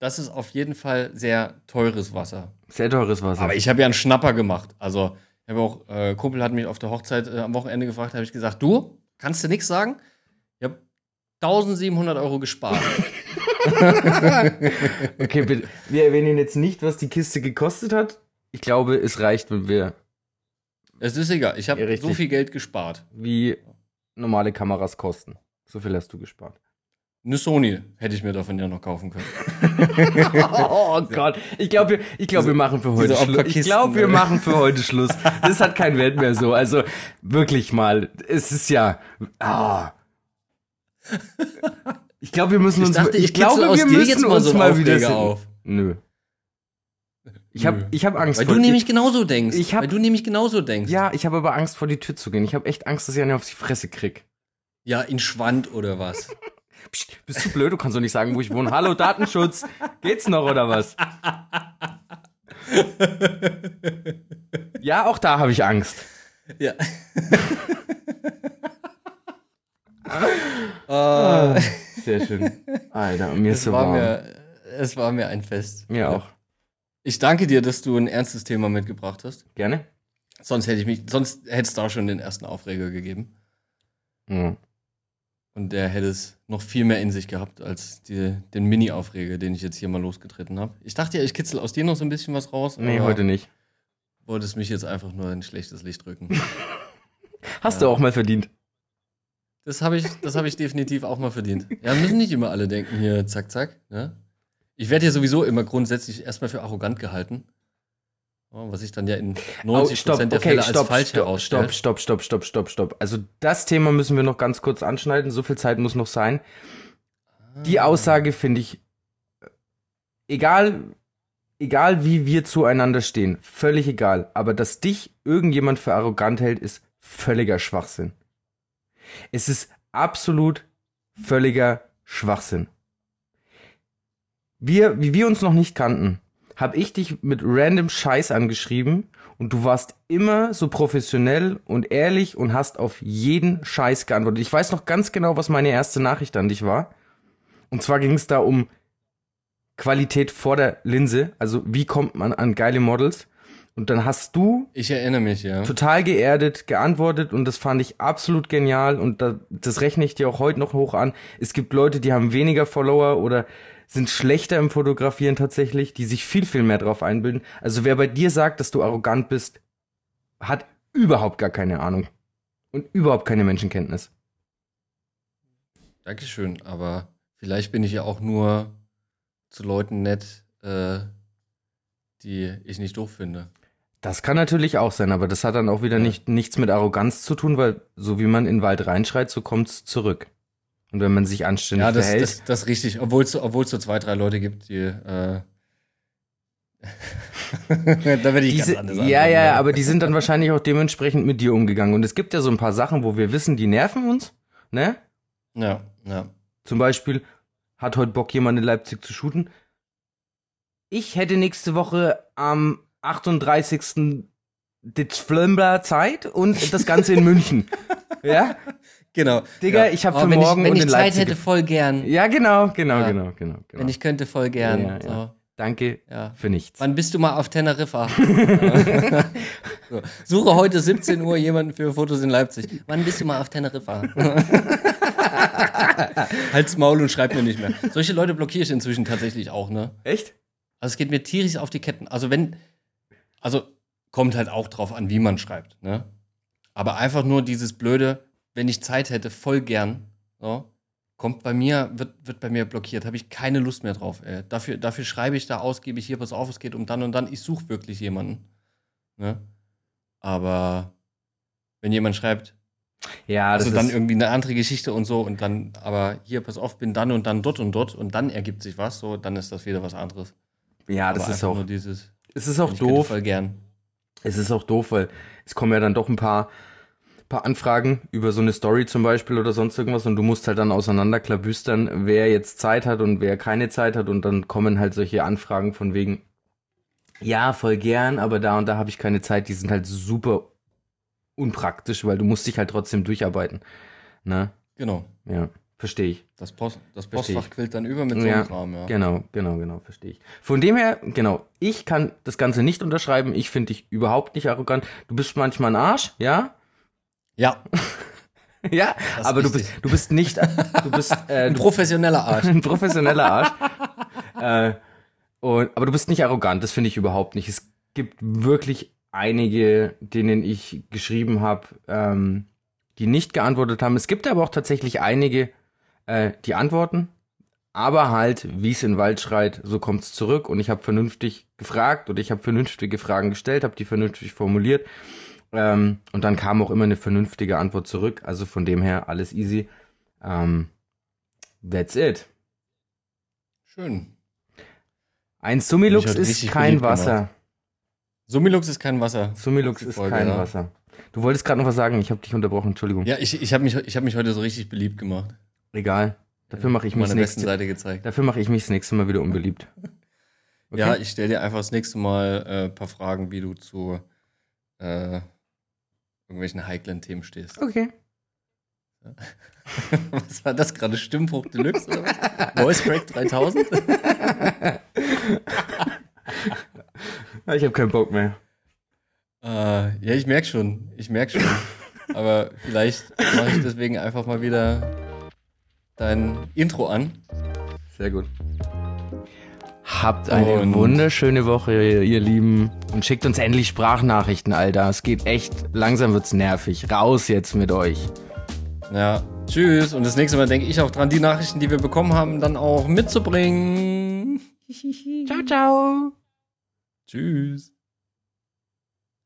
das ist auf jeden Fall sehr teures Wasser. Sehr teures Wasser. Aber ich habe ja einen Schnapper gemacht. Also, ich habe auch, äh, Kumpel hat mich auf der Hochzeit äh, am Wochenende gefragt, habe ich gesagt, du, kannst du nichts sagen? Ich habe 1700 Euro gespart. okay, bitte. Wir erwähnen jetzt nicht, was die Kiste gekostet hat. Ich glaube, es reicht, wenn wir es ist egal. Ich habe so viel Geld gespart. Wie normale Kameras kosten. So viel hast du gespart. Eine Sony hätte ich mir davon ja noch kaufen können. oh Gott, ich glaube, ich glaube, wir machen für heute Schluss. Ich glaube, wir machen für heute Schluss. Das hat kein Wert mehr so. Also wirklich mal, es ist ja. Oh. Ich glaube, wir müssen uns. Ich, dachte, ich, ich glaube, wir müssen uns so mal wieder auf. Nö. Ich habe ich hab Angst Weil vor du nämlich genauso denkst. Ich hab, Weil du nämlich genauso denkst. Ja, ich habe aber Angst vor die Tür zu gehen. Ich habe echt Angst, dass ich eine auf die Fresse krieg. Ja, in Schwand oder was? Psst, bist du blöd? Du kannst doch nicht sagen, wo ich wohne. Hallo, Datenschutz. Geht's noch oder was? ja, auch da habe ich Angst. Ja. oh. Sehr schön. Alter, mir es ist so warm. Mir, es war mir ein Fest. Mir auch. Ich danke dir, dass du ein ernstes Thema mitgebracht hast. Gerne. Sonst hätte ich mich, sonst hätte es da schon den ersten Aufreger gegeben. Mhm. Und der hätte es noch viel mehr in sich gehabt als die, den Mini-Aufreger, den ich jetzt hier mal losgetreten habe. Ich dachte ja, ich kitzel aus dir noch so ein bisschen was raus. Nee, heute nicht. Wolltest mich jetzt einfach nur in ein schlechtes Licht drücken. Hast ja. du auch mal verdient. Das habe ich, hab ich definitiv auch mal verdient. Ja, müssen nicht immer alle denken hier, zack, zack. Ja? Ne? Ich werde ja sowieso immer grundsätzlich erstmal für arrogant gehalten. Was sich dann ja in 90% oh, stopp, der okay, Fälle stopp, als falsch stopp, herausstellt. Stopp, stopp, stopp, stopp, stopp, Also das Thema müssen wir noch ganz kurz anschneiden. So viel Zeit muss noch sein. Die ah. Aussage finde ich, egal, egal wie wir zueinander stehen, völlig egal. Aber dass dich irgendjemand für arrogant hält, ist völliger Schwachsinn. Es ist absolut völliger Schwachsinn wir, wie wir uns noch nicht kannten, habe ich dich mit random Scheiß angeschrieben und du warst immer so professionell und ehrlich und hast auf jeden Scheiß geantwortet. Ich weiß noch ganz genau, was meine erste Nachricht an dich war. Und zwar ging es da um Qualität vor der Linse, also wie kommt man an geile Models. Und dann hast du. Ich erinnere mich, ja. Total geerdet, geantwortet und das fand ich absolut genial und das rechne ich dir auch heute noch hoch an. Es gibt Leute, die haben weniger Follower oder sind schlechter im Fotografieren tatsächlich, die sich viel, viel mehr drauf einbilden. Also wer bei dir sagt, dass du arrogant bist, hat überhaupt gar keine Ahnung. Und überhaupt keine Menschenkenntnis. Dankeschön, aber vielleicht bin ich ja auch nur zu Leuten nett, äh, die ich nicht doof finde. Das kann natürlich auch sein, aber das hat dann auch wieder Ja. nicht, nichts mit Arroganz zu tun, weil so wie man in den Wald reinschreit, so kommt's zurück. Und wenn man sich anständig Ja, das, verhält. das, das ist richtig. Obwohl es obwohl's so zwei, drei Leute gibt, die. Äh da werde ich diese, ganz anders ja, antworten, ja, aber die sind dann wahrscheinlich auch dementsprechend mit dir umgegangen. Und es gibt ja so ein paar Sachen, wo wir wissen, die nerven uns, ne? Ja, ja. Zum Beispiel, hat heute Bock, jemand in Leipzig zu shooten? Ich hätte nächste Woche am 38. Dezember Zeit und das Ganze in München. ja? Genau. Digga, ja. ich hab Oh, für wenn morgen ich, wenn ich Zeit Leipzig hätte, voll gern. Ja, genau, genau, Ja. genau, genau, genau. Wenn ich könnte, voll gern. Ja. So, Danke ja. für nichts. Wann bist du mal auf Teneriffa? so. Suche heute 17 Uhr jemanden für Fotos in Leipzig. Wann bist du mal auf Teneriffa? Halt's Maul und schreib mir nicht mehr. Solche Leute blockiere ich inzwischen tatsächlich auch, ne? Echt? Also es geht mir tierisch auf die Ketten. Also wenn, also kommt halt auch drauf an, wie man schreibt, ne? Aber einfach nur dieses blöde, wenn ich Zeit hätte, voll gern, so, kommt bei mir, wird, wird bei mir blockiert. Habe ich keine Lust mehr drauf, ey. Dafür, dafür schreibe ich da ausgiebig hier, pass auf, es geht um dann und dann. Ich suche wirklich jemanden, ne? Aber wenn jemand schreibt, Ja, das also dann irgendwie eine andere Geschichte und so und dann, aber hier, pass auf, bin dann und dann dort und dort und dann ergibt sich was, so, dann ist das wieder was anderes. ja, das Aber ist auch, nur dieses, es ist auch doof. voll gern. Es ist auch doof, weil es kommen ja dann doch ein paar, paar Anfragen über so eine Story zum Beispiel oder sonst irgendwas und du musst halt dann auseinanderklabüstern, wer jetzt Zeit hat und wer keine Zeit hat und dann kommen halt solche Anfragen von wegen, ja, voll gern, aber da und da habe ich keine Zeit, die sind halt super unpraktisch, weil du musst dich halt trotzdem durcharbeiten. Ne? Genau. Ja, verstehe ich. Das, Post, das Postfach quillt dann über mit so Ja, einem Kram, ja. Genau, genau, genau, verstehe ich. Von dem her, genau, ich kann das Ganze nicht unterschreiben. Ich finde dich überhaupt nicht arrogant. Du bist manchmal ein Arsch, ja? Ja, Ja, ist aber du bist, du bist nicht, du bist äh, ein professioneller Arsch. ein professioneller Arsch. äh, und, aber du bist nicht arrogant, das finde ich überhaupt nicht. Es gibt wirklich einige, denen ich geschrieben habe, ähm, die nicht geantwortet haben. Es gibt aber auch tatsächlich einige, äh, die antworten. Aber halt, wie es in den Wald schreit, so kommt's zurück. Und ich habe vernünftig gefragt oder ich habe vernünftige Fragen gestellt, habe die vernünftig formuliert. Ähm, und dann kam auch immer eine vernünftige Antwort zurück. Also von dem her alles easy. Ähm, that's it. Schön. Ein Summilux Mich hat ist kein Wasser. Summilux ist kein Wasser. Summilux Die ist Folge, kein ja. Wasser. Du wolltest gerade noch was sagen, ich habe dich unterbrochen, Entschuldigung. Ja, ich, ich habe mich, ich hab mich heute so richtig beliebt gemacht. Egal. Dafür mache ich mich nächste, Seite gezeigt. dafür mache ich mich das nächste Mal wieder unbeliebt. Okay? Ja, ich stelle dir einfach das nächste Mal äh, ein paar Fragen, wie du zu äh, irgendwelchen heiklen Themen stehst. Okay. Was war das gerade? Stimmbruch Deluxe oder was? Voice Crack 3000? Ja, Ich habe keinen Bock mehr. Äh, ja, ich merke schon. Ich merke schon. Aber vielleicht mache ich deswegen einfach mal wieder dein Intro an. Sehr gut. Habt eine Und- wunderschöne Woche, ihr, ihr Lieben. Und schickt uns endlich Sprachnachrichten, Alter. Es geht echt, langsam wird's nervig. Raus jetzt mit euch. Ja, tschüss. Und das nächste Mal denke ich auch dran, die Nachrichten, die wir bekommen haben, dann auch mitzubringen. Ciao, ciao. Tschüss.